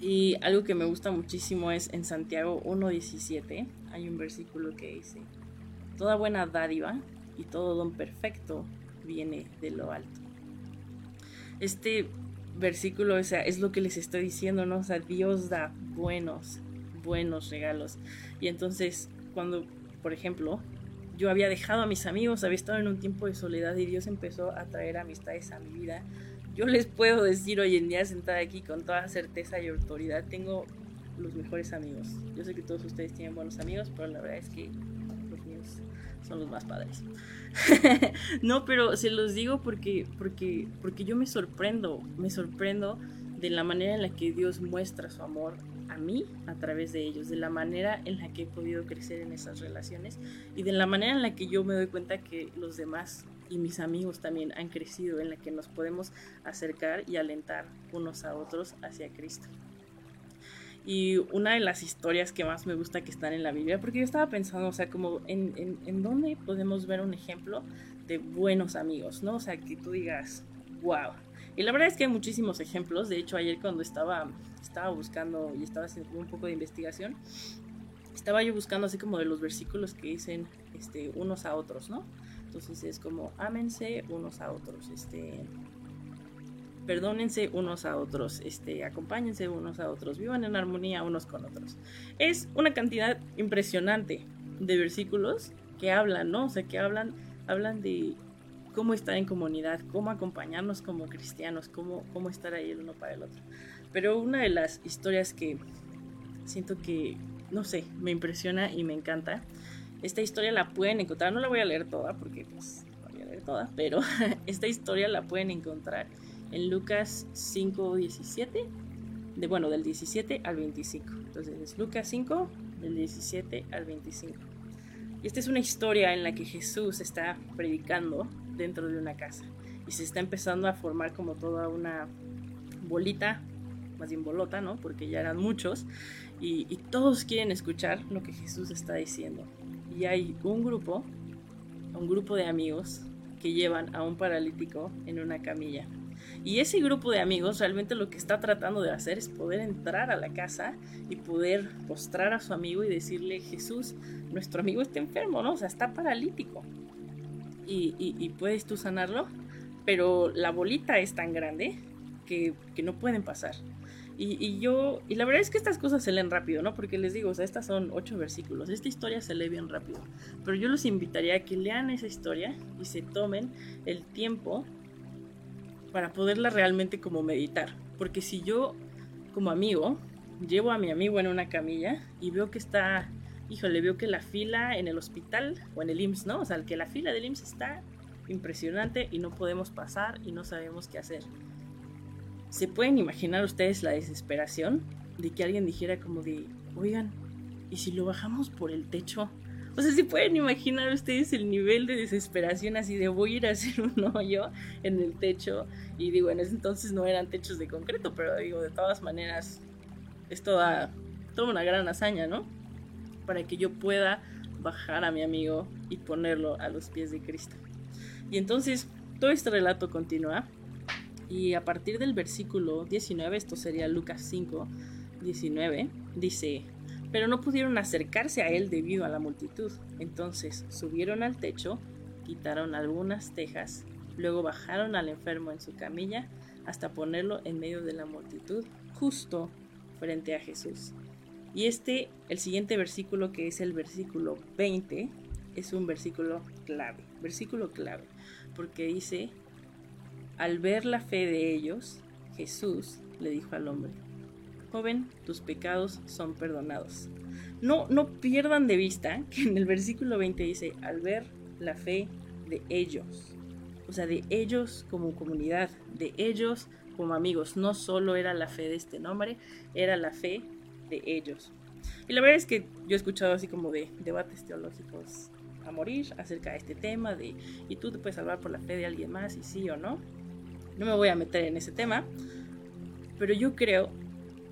Y algo que me gusta muchísimo es en Santiago 1.17, hay un versículo que dice, Toda buena dádiva y todo don perfecto viene de lo alto. Este versículo es lo que les estoy diciendo, ¿no? O Dios da buenos, buenos regalos. Y entonces, cuando, por ejemplo, yo había dejado a mis amigos, había estado en un tiempo de soledad y Dios empezó a traer amistades a mi vida, yo les puedo decir hoy en día, sentada aquí con toda certeza y autoridad, tengo los mejores amigos. Yo sé que todos ustedes tienen buenos amigos, pero la verdad es que los míos son los más padres. [LAUGHS] no, pero se los digo porque, porque, porque yo me sorprendo, me sorprendo de la manera en la que Dios muestra su amor a mí a través de ellos, de la manera en la que he podido crecer en esas relaciones y de la manera en la que yo me doy cuenta que los demás y mis amigos también han crecido, en la que nos podemos acercar y alentar unos a otros hacia Cristo. Y una de las historias que más me gusta que están en la Biblia, porque yo estaba pensando, o sea, como en, en, dónde podemos ver un ejemplo de buenos amigos, ¿no? O sea, que tú digas, wow. Y la verdad es que hay muchísimos ejemplos. De hecho, ayer cuando estaba, estaba buscando y estaba haciendo un poco de investigación, estaba yo buscando así como de los versículos que dicen este, unos a otros, ¿no? Entonces es como ámense unos a otros, este, perdónense unos a otros, este, acompáñense unos a otros, vivan en armonía unos con otros. Es una cantidad impresionante de versículos que hablan, ¿no? O sea, que hablan, hablan de cómo estar en comunidad, cómo acompañarnos como cristianos, cómo, cómo estar ahí el uno para el otro. Pero una de las historias que siento que, no sé, me impresiona y me encanta esta historia la pueden encontrar, no la voy a leer toda porque pues no voy a leer toda, pero [LAUGHS] esta historia la pueden encontrar en Lucas 5, 17, de, bueno, del 17 al 25. Entonces es Lucas 5, del 17 al 25. Y esta es una historia en la que Jesús está predicando dentro de una casa y se está empezando a formar como toda una bolita, más bien bolota, ¿no? Porque ya eran muchos y, y todos quieren escuchar lo que Jesús está diciendo y hay un grupo, un grupo de amigos que llevan a un paralítico en una camilla. Y ese grupo de amigos realmente lo que está tratando de hacer es poder entrar a la casa y poder postrar a su amigo y decirle, Jesús, nuestro amigo está enfermo, ¿no? O sea, está paralítico. Y, y puedes tú sanarlo, pero la bolita es tan grande que, que no pueden pasar. Y, yo, y la verdad es que estas cosas se leen rápido, ¿no? Porque les digo, o sea, estas son ocho versículos, esta historia se lee bien rápido. Pero yo los invitaría a que lean esa historia y se tomen el tiempo para poderla realmente como meditar. Porque si yo, como amigo, llevo a mi amigo en una camilla y veo que está, híjole, veo que la fila en el hospital o en el IMSS, ¿no? O sea, que la fila del IMSS está impresionante y no podemos pasar y no sabemos qué hacer ¿Se pueden imaginar ustedes la desesperación de que alguien dijera como de, oigan, ¿y si lo bajamos por el techo? O sea, ¿se pueden imaginar ustedes el nivel de desesperación así de voy a ir a hacer un hoyo en el techo? Y digo, en ese entonces no eran techos de concreto, pero digo, de todas maneras, es toda, toda una gran hazaña, ¿no? Para que yo pueda bajar a mi amigo y ponerlo a los pies de Cristo. Y entonces, todo este relato continúa y a partir del versículo 19, esto sería Lucas 5, 19, dice, pero no pudieron acercarse a él debido a la multitud. Entonces subieron al techo, quitaron algunas tejas, luego bajaron al enfermo en su camilla hasta ponerlo en medio de la multitud, justo frente a Jesús. Y este, el siguiente versículo que es el versículo 20, es un versículo clave, versículo clave, porque dice, al ver la fe de ellos, Jesús le dijo al hombre, joven, tus pecados son perdonados. No, no pierdan de vista que en el versículo 20 dice, al ver la fe de ellos. O sea, de ellos como comunidad, de ellos como amigos. No solo era la fe de este nombre, era la fe de ellos. Y la verdad es que yo he escuchado así como de debates teológicos a morir acerca de este tema de y tú te puedes salvar por la fe de alguien más y sí o no. No me voy a meter en ese tema, pero yo creo,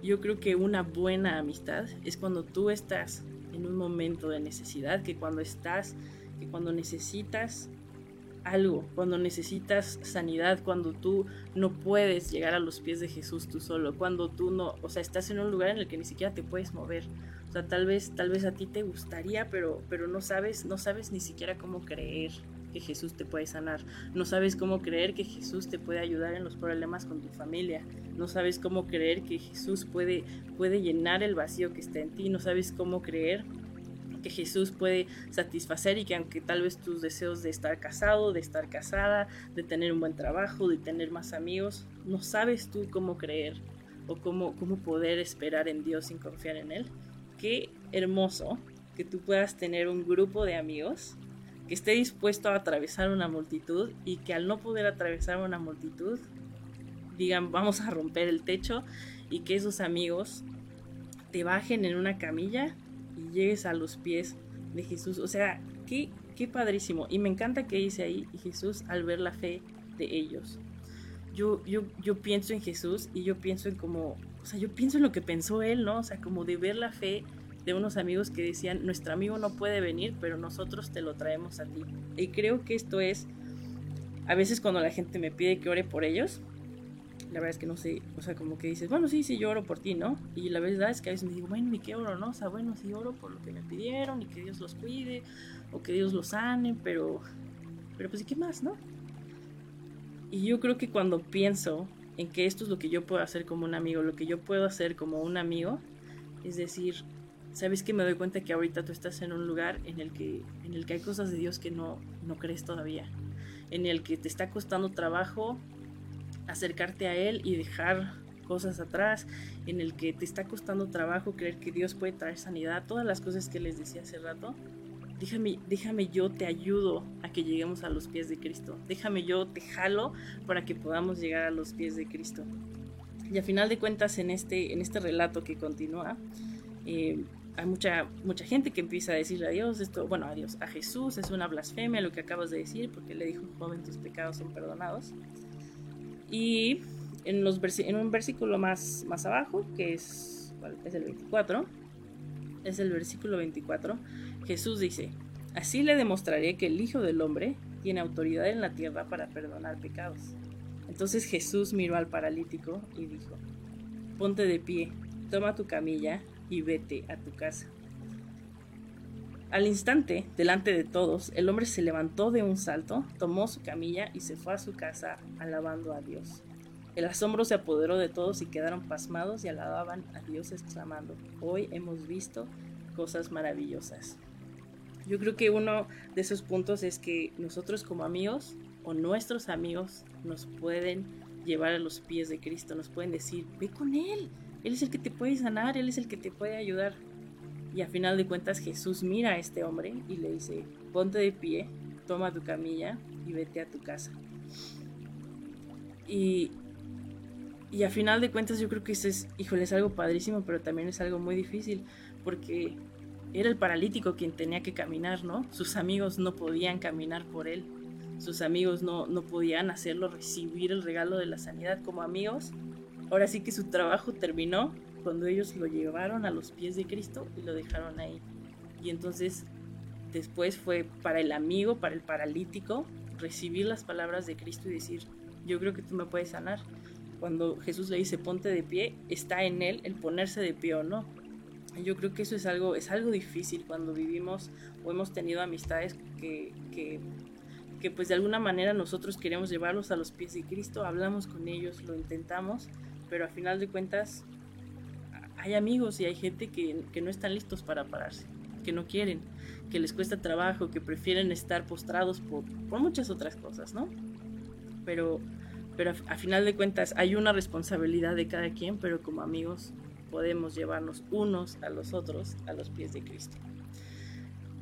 yo creo que una buena amistad es cuando tú estás en un momento de necesidad, que cuando estás, que cuando necesitas algo, cuando necesitas sanidad, cuando tú no puedes llegar a los pies de Jesús tú solo, cuando tú no, o sea, estás en un lugar en el que ni siquiera te puedes mover. O sea, tal vez tal vez a ti te gustaría, pero pero no sabes, no sabes ni siquiera cómo creer que Jesús te puede sanar. No sabes cómo creer que Jesús te puede ayudar en los problemas con tu familia. No sabes cómo creer que Jesús puede puede llenar el vacío que está en ti. No sabes cómo creer que Jesús puede satisfacer y que aunque tal vez tus deseos de estar casado, de estar casada, de tener un buen trabajo, de tener más amigos, no sabes tú cómo creer o cómo, cómo poder esperar en Dios sin confiar en Él. Qué hermoso que tú puedas tener un grupo de amigos que esté dispuesto a atravesar una multitud y que al no poder atravesar una multitud digan vamos a romper el techo y que esos amigos te bajen en una camilla y llegues a los pies de Jesús. O sea, qué, qué padrísimo. Y me encanta que dice ahí Jesús al ver la fe de ellos. Yo, yo, yo pienso en Jesús y yo pienso en como, o sea, yo pienso en lo que pensó él, ¿no? O sea, como de ver la fe de unos amigos que decían, nuestro amigo no puede venir, pero nosotros te lo traemos a ti. Y creo que esto es, a veces cuando la gente me pide que ore por ellos, la verdad es que no sé, o sea, como que dices, bueno, sí, sí, yo oro por ti, ¿no? Y la verdad es que a veces me digo, bueno, ¿y qué oro, no? O sea, bueno, sí oro por lo que me pidieron y que Dios los cuide o que Dios los sane, pero, pero pues, ¿y qué más, no? Y yo creo que cuando pienso en que esto es lo que yo puedo hacer como un amigo, lo que yo puedo hacer como un amigo, es decir, sabes que me doy cuenta que ahorita tú estás en un lugar en el que, en el que hay cosas de Dios que no, no crees todavía, en el que te está costando trabajo acercarte a Él y dejar cosas atrás, en el que te está costando trabajo creer que Dios puede traer sanidad, todas las cosas que les decía hace rato, déjame, déjame yo te ayudo a que lleguemos a los pies de Cristo, déjame yo te jalo para que podamos llegar a los pies de Cristo. Y a final de cuentas en este, en este relato que continúa, eh, hay mucha, mucha gente que empieza a decirle a Dios esto, bueno, a Dios, a Jesús, es una blasfemia lo que acabas de decir, porque le dijo un joven, tus pecados son perdonados. Y en, los en un versículo más, más abajo, que es, es el 24, es el versículo 24, Jesús dice, así le demostraré que el Hijo del Hombre tiene autoridad en la tierra para perdonar pecados. Entonces Jesús miró al paralítico y dijo, ponte de pie, toma tu camilla y vete a tu casa. Al instante, delante de todos, el hombre se levantó de un salto, tomó su camilla y se fue a su casa alabando a Dios. El asombro se apoderó de todos y quedaron pasmados y alababan a Dios exclamando, hoy hemos visto cosas maravillosas. Yo creo que uno de esos puntos es que nosotros como amigos o nuestros amigos nos pueden llevar a los pies de Cristo, nos pueden decir, ve con Él, Él es el que te puede sanar, Él es el que te puede ayudar. Y a final de cuentas Jesús mira a este hombre y le dice, ponte de pie, toma tu camilla y vete a tu casa. Y, y a final de cuentas yo creo que eso es, híjole, es algo padrísimo, pero también es algo muy difícil, porque era el paralítico quien tenía que caminar, ¿no? Sus amigos no podían caminar por él, sus amigos no, no podían hacerlo recibir el regalo de la sanidad como amigos. Ahora sí que su trabajo terminó cuando ellos lo llevaron a los pies de Cristo y lo dejaron ahí. Y entonces después fue para el amigo, para el paralítico, recibir las palabras de Cristo y decir, yo creo que tú me puedes sanar. Cuando Jesús le dice ponte de pie, está en él el ponerse de pie o no. Yo creo que eso es algo, es algo difícil cuando vivimos o hemos tenido amistades que, que, que pues de alguna manera nosotros queremos llevarlos a los pies de Cristo, hablamos con ellos, lo intentamos, pero a final de cuentas hay amigos y hay gente que, no están listos para pararse, que no quieren, que les cuesta trabajo, que prefieren estar postrados por, muchas otras cosas, ¿no? Pero, pero a, final de cuentas hay una responsabilidad de cada quien, pero como amigos podemos llevarnos unos a los otros a los pies de Cristo.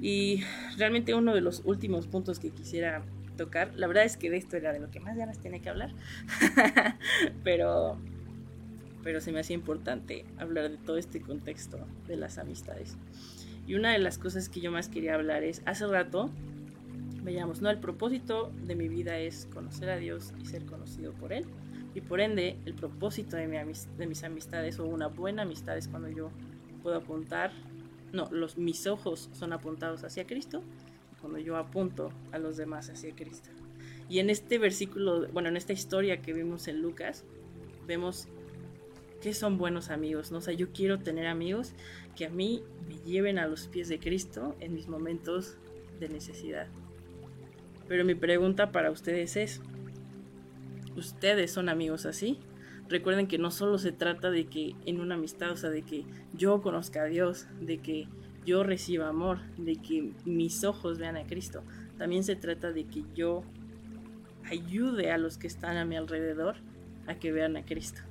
Y realmente uno de los últimos puntos que quisiera tocar, la verdad es que de esto era de lo que más ganas tiene que hablar, [LAUGHS] pero pero se me hacía importante hablar de todo este contexto de las amistades. Y una de las cosas que yo más quería hablar es, hace rato, veíamos, ¿no? El propósito de mi vida es conocer a Dios y ser conocido por Él. Y por ende, el propósito de mis amistades o una buena amistad es cuando yo puedo apuntar, no, los, mis ojos son apuntados hacia Cristo, cuando yo apunto a los demás hacia Cristo. Y en este versículo, bueno, en esta historia que vimos en Lucas, vemos que son buenos amigos, ¿no? O sea, yo quiero tener amigos que a mí me lleven a los pies de Cristo en mis momentos de necesidad. Pero mi pregunta para ustedes es, ¿ustedes son amigos así? Recuerden que no solo se trata de que en una amistad, o sea, de que yo conozca a Dios, de que yo reciba amor, de que mis ojos vean a Cristo. También se trata de que yo ayude a los que están a mi alrededor a que vean a Cristo.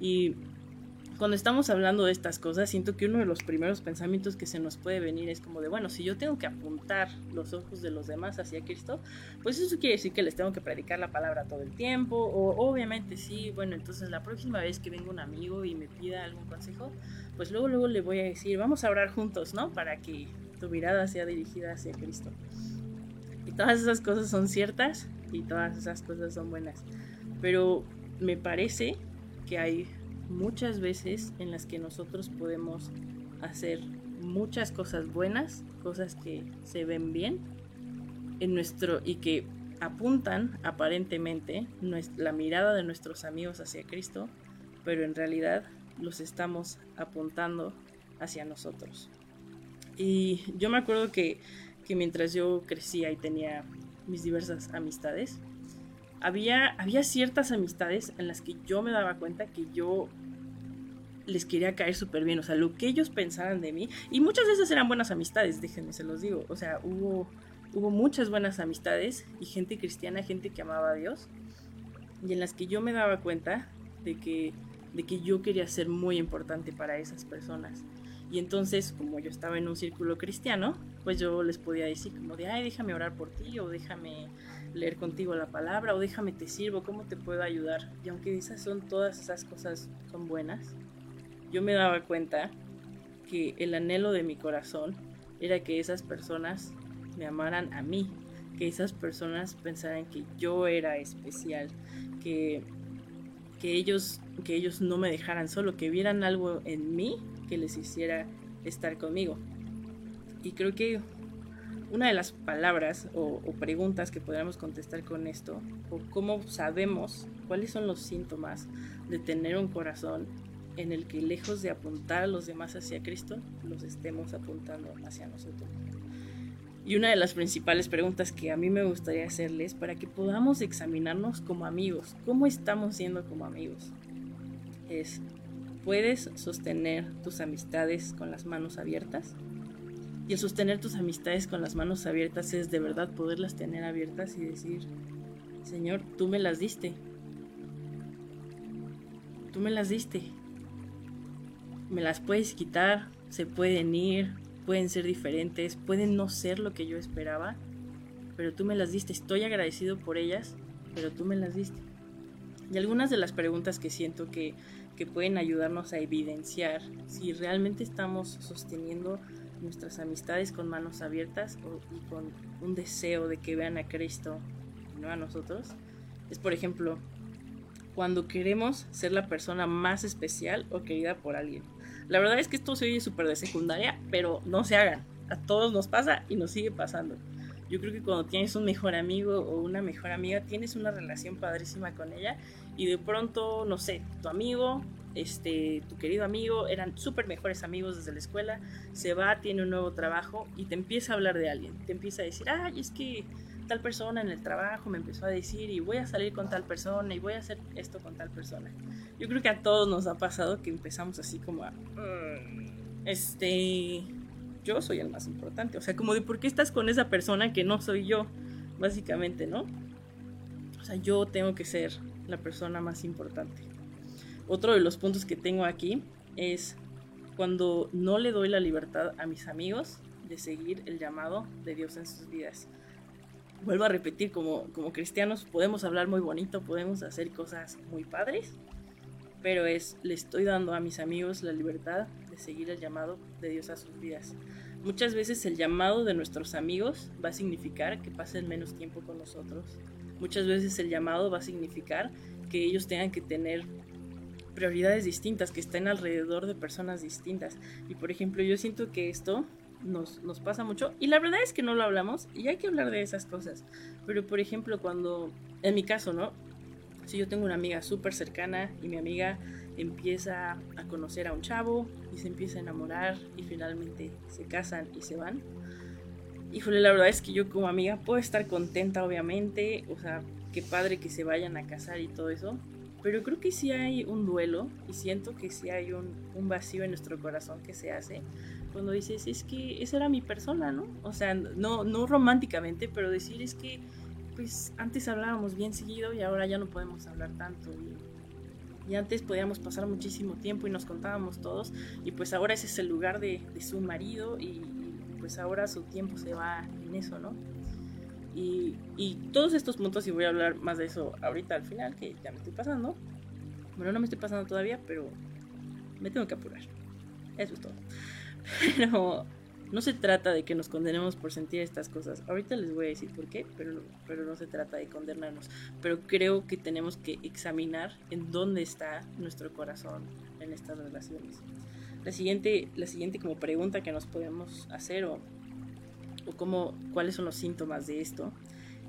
Y cuando estamos hablando de estas cosas, siento que uno de los primeros pensamientos que se nos puede venir es como de, bueno, si yo tengo que apuntar los ojos de los demás hacia Cristo, pues eso quiere decir que les tengo que predicar la palabra todo el tiempo, o obviamente sí, bueno, entonces la próxima vez que venga un amigo y me pida algún consejo, pues luego, luego le voy a decir, vamos a orar juntos, ¿no? Para que tu mirada sea dirigida hacia Cristo. Y todas esas cosas son ciertas y todas esas cosas son buenas. Pero me parece que hay muchas veces en las que nosotros podemos hacer muchas cosas buenas, cosas que se ven bien en nuestro y que apuntan aparentemente la mirada de nuestros amigos hacia Cristo, pero en realidad los estamos apuntando hacia nosotros. Y yo me acuerdo que, que mientras yo crecía y tenía mis diversas amistades, había, había ciertas amistades en las que yo me daba cuenta que yo les quería caer súper bien, o sea, lo que ellos pensaran de mí, y muchas veces eran buenas amistades, déjenme, se los digo, o sea, hubo, hubo muchas buenas amistades y gente cristiana, gente que amaba a Dios, y en las que yo me daba cuenta de que, de que yo quería ser muy importante para esas personas. Y entonces, como yo estaba en un círculo cristiano, pues yo les podía decir como de, ay, déjame orar por ti, o déjame leer contigo la palabra o déjame te sirvo, cómo te puedo ayudar. Y aunque esas son todas esas cosas son buenas, yo me daba cuenta que el anhelo de mi corazón era que esas personas me amaran a mí, que esas personas pensaran que yo era especial, que, que, ellos, que ellos no me dejaran solo, que vieran algo en mí que les hiciera estar conmigo. Y creo que una de las palabras o, preguntas que podríamos contestar con esto, o cómo sabemos cuáles son los síntomas de tener un corazón en el que lejos de apuntar a los demás hacia Cristo, los estemos apuntando hacia nosotros. Y una de las principales preguntas que a mí me gustaría hacerles para que podamos examinarnos como amigos, cómo estamos siendo como amigos, es, ¿puedes sostener tus amistades con las manos abiertas? Y el sostener tus amistades con las manos abiertas es de verdad poderlas tener abiertas y decir, Señor, tú me las diste. Tú me las diste. Me las puedes quitar, se pueden ir, pueden ser diferentes, pueden no ser lo que yo esperaba, pero tú me las diste. Estoy agradecido por ellas, pero tú me las diste. Y algunas de las preguntas que siento que, que pueden ayudarnos a evidenciar si realmente estamos sosteniendo nuestras amistades con manos abiertas y con un deseo de que vean a Cristo y no a nosotros, es por ejemplo cuando queremos ser la persona más especial o querida por alguien. La verdad es que esto se oye súper de secundaria, pero no se hagan. A todos nos pasa y nos sigue pasando. Yo creo que cuando tienes un mejor amigo o una mejor amiga, tienes una relación padrísima con ella y de pronto, no sé, tu amigo este, tu querido amigo, eran súper mejores amigos desde la escuela, se va, tiene un nuevo trabajo y te empieza a hablar de alguien, te empieza a decir, ay, es que tal persona en el trabajo me empezó a decir y voy a salir con tal persona y voy a hacer esto con tal persona. Yo creo que a todos nos ha pasado que empezamos así como a, mm, este, yo soy el más importante, o sea, como de por qué estás con esa persona que no soy yo, básicamente, ¿no? O sea, yo tengo que ser la persona más importante. Otro de los puntos que tengo aquí es cuando no le doy la libertad a mis amigos de seguir el llamado de Dios en sus vidas. Vuelvo a repetir, como, como cristianos podemos hablar muy bonito, podemos hacer cosas muy padres, pero es, le estoy dando a mis amigos la libertad de seguir el llamado de Dios a sus vidas. Muchas veces el llamado de nuestros amigos va a significar que pasen menos tiempo con nosotros. Muchas veces el llamado va a significar que ellos tengan que tener prioridades distintas, que estén alrededor de personas distintas. Y por ejemplo, yo siento que esto nos, nos, pasa mucho y la verdad es que no lo hablamos y hay que hablar de esas cosas. Pero por ejemplo, cuando, en mi caso, ¿no? Si yo tengo una amiga súper cercana y mi amiga empieza a conocer a un chavo y se empieza a enamorar y finalmente se casan y se van. Híjole, la verdad es que yo como amiga puedo estar contenta, obviamente, o sea, qué padre que se vayan a casar y todo eso, pero creo que sí hay un duelo y siento que sí hay un, vacío en nuestro corazón que se hace cuando dices, es que esa era mi persona, ¿no? O sea, no, no románticamente, pero decir es que, pues antes hablábamos bien seguido y ahora ya no podemos hablar tanto. Y, antes podíamos pasar muchísimo tiempo y nos contábamos todos y pues ahora ese es el lugar de, su marido y pues ahora su tiempo se va en eso, ¿no? Y, y, todos estos puntos, y voy a hablar más de eso ahorita al final, que ya me estoy pasando. Bueno, no me estoy pasando todavía, pero me tengo que apurar. Eso es todo. Pero no se trata de que nos condenemos por sentir estas cosas. Ahorita les voy a decir por qué, pero, pero no se trata de condenarnos. Pero creo que tenemos que examinar en dónde está nuestro corazón en estas relaciones. La siguiente, la siguiente como pregunta que nos podemos hacer o o cómo, cuáles son los síntomas de esto,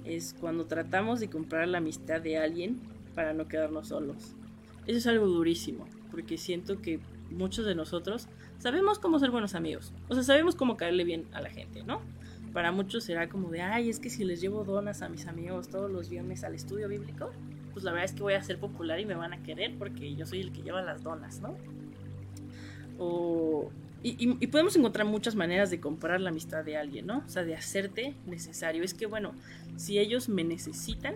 es cuando tratamos de comprar la amistad de alguien para no quedarnos solos. Eso es algo durísimo, porque siento que muchos de nosotros sabemos cómo ser buenos amigos, o sea, sabemos cómo caerle bien a la gente, ¿no? Para muchos será como de, ay, es que si les llevo donas a mis amigos todos los viernes al estudio bíblico, pues la verdad es que voy a ser popular y me van a querer porque yo soy el que lleva las donas, ¿no? O, y, podemos encontrar muchas maneras de comprar la amistad de alguien, ¿no? O sea, de hacerte necesario. Es que, bueno, si ellos me necesitan,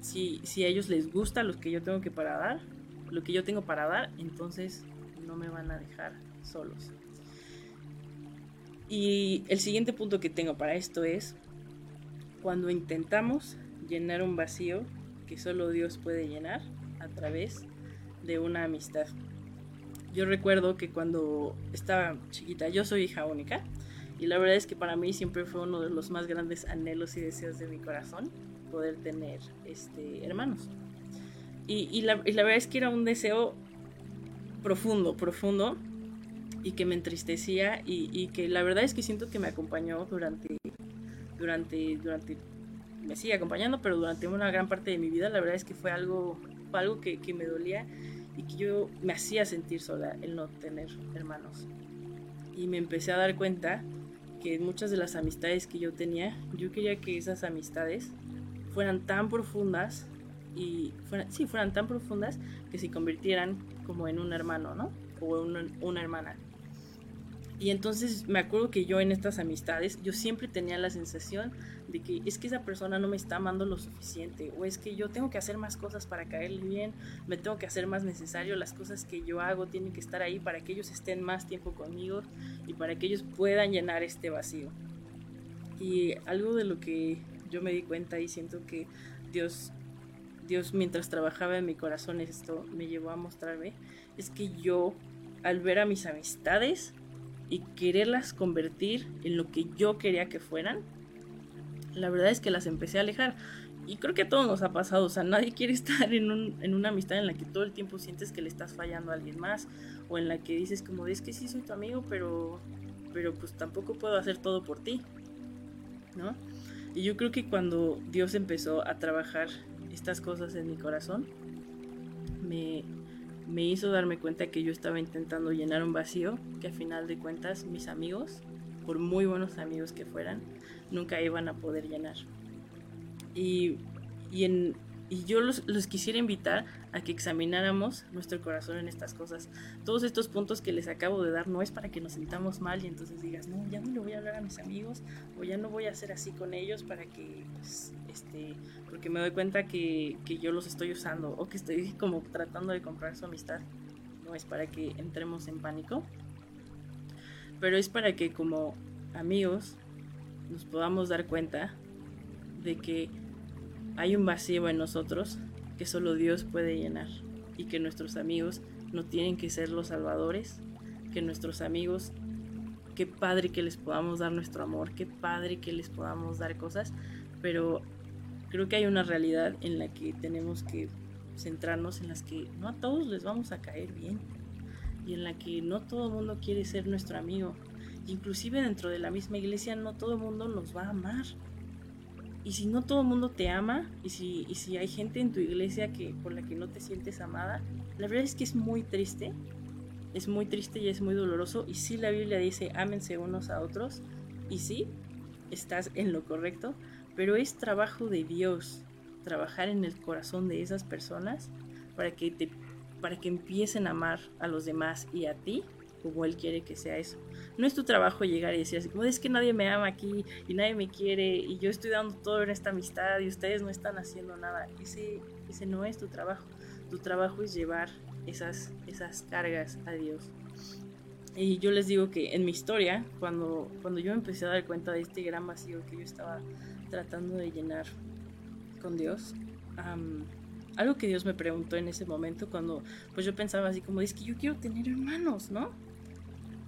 si, si a ellos les gusta lo que yo tengo que para dar, lo que yo tengo para dar, entonces no me van a dejar solos. Y el siguiente punto que tengo para esto es cuando intentamos llenar un vacío que solo Dios puede llenar a través de una amistad. Yo recuerdo que cuando estaba chiquita, yo soy hija única, y la verdad es que para mí siempre fue uno de los más grandes anhelos y deseos de mi corazón poder tener este, hermanos. Y, la, verdad es que era un deseo profundo, profundo, y que me entristecía, y, que la verdad es que siento que me acompañó durante, durante, durante, me sigue acompañando, pero durante una gran parte de mi vida, la verdad es que fue algo, algo que me dolía y que yo me hacía sentir sola el no tener hermanos. Y me empecé a dar cuenta que muchas de las amistades que yo tenía, yo quería que esas amistades fueran tan profundas y fueran, sí, fueran tan profundas que se convirtieran como en un hermano, ¿no? O en una hermana. Y entonces me acuerdo que yo en estas amistades, yo siempre tenía la sensación de que es que esa persona no me está amando lo suficiente, o es que yo tengo que hacer más cosas para caerle bien, me tengo que hacer más necesario, las cosas que yo hago tienen que estar ahí para que ellos estén más tiempo conmigo y para que ellos puedan llenar este vacío. Y algo de lo que yo me di cuenta y siento que Dios Dios mientras trabajaba en mi corazón esto me llevó a mostrarme es que yo al ver a mis amistades y quererlas convertir en lo que yo quería que fueran, la verdad es que las empecé a alejar. Y creo que a todos nos ha pasado, o sea, nadie quiere [LAUGHS] estar en, un, en una amistad en la que todo el tiempo sientes que le estás fallando a alguien más, o en la que dices como, es que sí soy tu amigo, pero, pero pues tampoco puedo hacer todo por ti, ¿no? Y yo creo que cuando Dios empezó a trabajar estas cosas en mi corazón, me, me hizo darme cuenta que yo estaba intentando llenar un vacío que a final de cuentas mis amigos, por muy buenos amigos que fueran, nunca iban a poder llenar. Y, y, en, y yo los, los, quisiera invitar a que examináramos nuestro corazón en estas cosas. Todos estos puntos que les acabo de dar no es para que nos sintamos mal y entonces digas, no, ya no le voy a hablar a mis amigos o ya no voy a hacer así con ellos para que, pues, este, porque me doy cuenta que, que yo los estoy usando o que estoy como tratando de comprar su amistad. No es para que entremos en pánico, pero es para que como amigos nos podamos dar cuenta de que hay un vacío en nosotros que solo Dios puede llenar y que nuestros amigos no tienen que ser los salvadores, que nuestros amigos, qué padre que les podamos dar nuestro amor, qué padre que les podamos dar cosas, pero creo que hay una realidad en la que tenemos que centrarnos en las que no a todos les vamos a caer bien en la que no todo el mundo quiere ser nuestro amigo. Inclusive dentro de la misma iglesia no todo el mundo nos va a amar. Y si no todo el mundo te ama, y si, y si hay gente en tu iglesia que, por la que no te sientes amada, la verdad es que es muy triste. Es muy triste y es muy doloroso. Y sí la Biblia dice, ámense unos a otros. Y sí, estás en lo correcto. Pero es trabajo de Dios trabajar en el corazón de esas personas para que te para que empiecen a amar a los demás y a ti como Él quiere que sea eso. No es tu trabajo llegar y decir así como es que nadie me ama aquí y nadie me quiere y yo estoy dando todo en esta amistad y ustedes no están haciendo nada. Ese, ese no es tu trabajo. Tu trabajo es llevar esas, esas cargas a Dios. Y yo les digo que en mi historia, cuando, cuando yo empecé a dar cuenta de este gran vacío que yo estaba tratando de llenar con Dios, algo que Dios me preguntó en ese momento cuando pues yo pensaba así como, es que yo quiero tener hermanos, ¿no?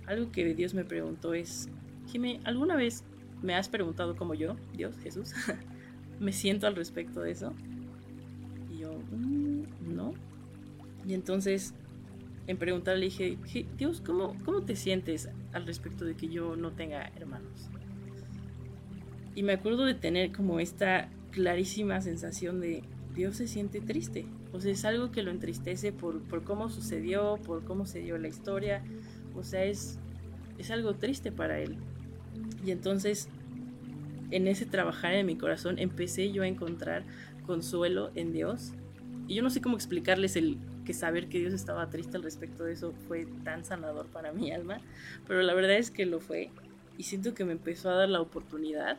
Algo que Dios me preguntó es, Jimé, ¿alguna vez me has preguntado como yo, Dios, Jesús, [LAUGHS] me siento al respecto de eso? Y yo, mm, no. Y entonces en preguntarle le dije, Dios, ¿cómo, ¿cómo te sientes al respecto de que yo no tenga hermanos? Y me acuerdo de tener como esta clarísima sensación de, Dios se siente triste. O sea, es algo que lo entristece por, por cómo sucedió, por cómo se dio la historia. O sea, es, es algo triste para Él. Y entonces, en ese trabajar en mi corazón, empecé yo a encontrar consuelo en Dios. Y yo no sé cómo explicarles el que saber que Dios estaba triste al respecto de eso fue tan sanador para mi alma. Pero la verdad es que lo fue. Y siento que me empezó a dar la oportunidad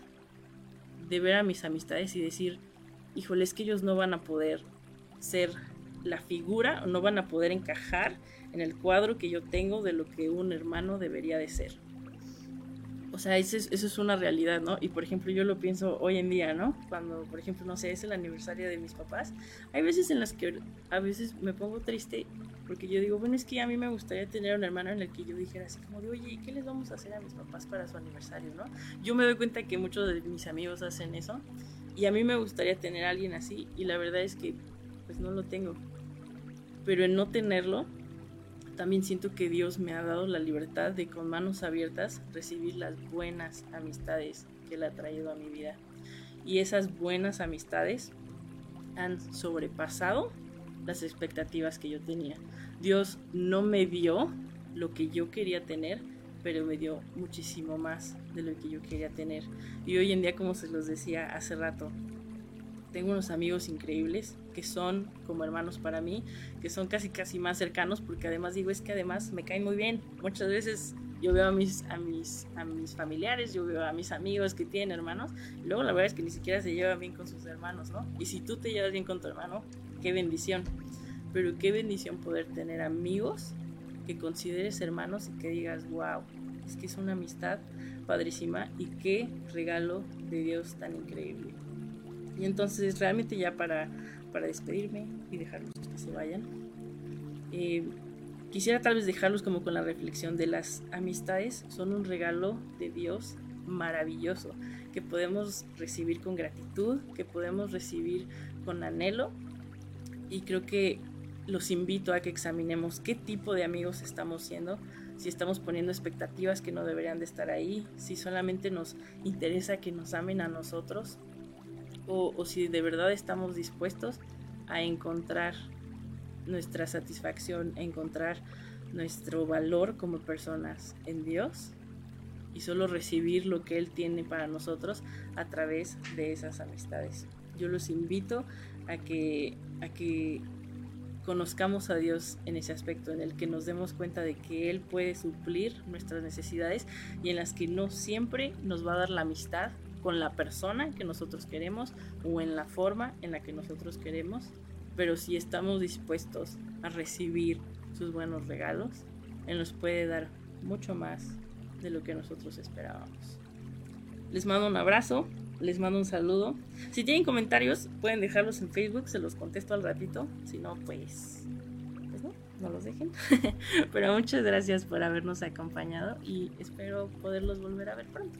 de ver a mis amistades y decir, híjole, es que ellos no van a poder ser la figura, no van a poder encajar en el cuadro que yo tengo de lo que un hermano debería de ser. O sea, eso es, una realidad, ¿no? Y por ejemplo, yo lo pienso hoy en día, ¿no? Cuando, por ejemplo, no sé, es el aniversario de mis papás. Hay veces en las que a veces me pongo triste porque yo digo, bueno, es que a mí me gustaría tener un hermano en el que yo dijera así como de, oye, ¿qué les vamos a hacer a mis papás para su aniversario, no? Yo me doy cuenta que muchos de mis amigos hacen eso y a mí me gustaría tener a alguien así y la verdad es que pues no lo tengo. Pero en no tenerlo, también siento que Dios me ha dado la libertad de con manos abiertas recibir las buenas amistades que Él ha traído a mi vida. Y esas buenas amistades han sobrepasado las expectativas que yo tenía. Dios no me dio lo que yo quería tener, pero me dio muchísimo más de lo que yo quería tener. Y hoy en día, como se los decía hace rato, tengo unos amigos increíbles que son como hermanos para mí, que son casi casi más cercanos, porque además digo, es que además me caen muy bien. Muchas veces yo veo a mis, a mis, a mis familiares, yo veo a mis amigos que tienen hermanos, y luego la verdad es que ni siquiera se llevan bien con sus hermanos, ¿no? Y si tú te llevas bien con tu hermano, qué bendición. Pero qué bendición poder tener amigos que consideres hermanos y que digas, wow, es que es una amistad padrísima y qué regalo de Dios tan increíble. Y entonces realmente ya para, para despedirme y dejarlos que se vayan, eh, quisiera tal vez dejarlos como con la reflexión de las amistades son un regalo de Dios maravilloso que podemos recibir con gratitud, que podemos recibir con anhelo y creo que los invito a que examinemos qué tipo de amigos estamos siendo, si estamos poniendo expectativas que no deberían de estar ahí, si solamente nos interesa que nos amen a nosotros o, si de verdad estamos dispuestos a encontrar nuestra satisfacción, a encontrar nuestro valor como personas en Dios y solo recibir lo que Él tiene para nosotros a través de esas amistades. Yo los invito a que, a que conozcamos a Dios en ese aspecto, en el que nos demos cuenta de que Él puede suplir nuestras necesidades y en las que no siempre nos va a dar la amistad con la persona que nosotros queremos o en la forma en la que nosotros queremos, pero si estamos dispuestos a recibir sus buenos regalos, Él nos puede dar mucho más de lo que nosotros esperábamos. Les mando un abrazo, les mando un saludo. Si tienen comentarios, pueden dejarlos en Facebook, se los contesto al ratito. Si no, pues no los dejen. [LAUGHS] Pero muchas gracias por habernos acompañado y espero poderlos volver a ver pronto.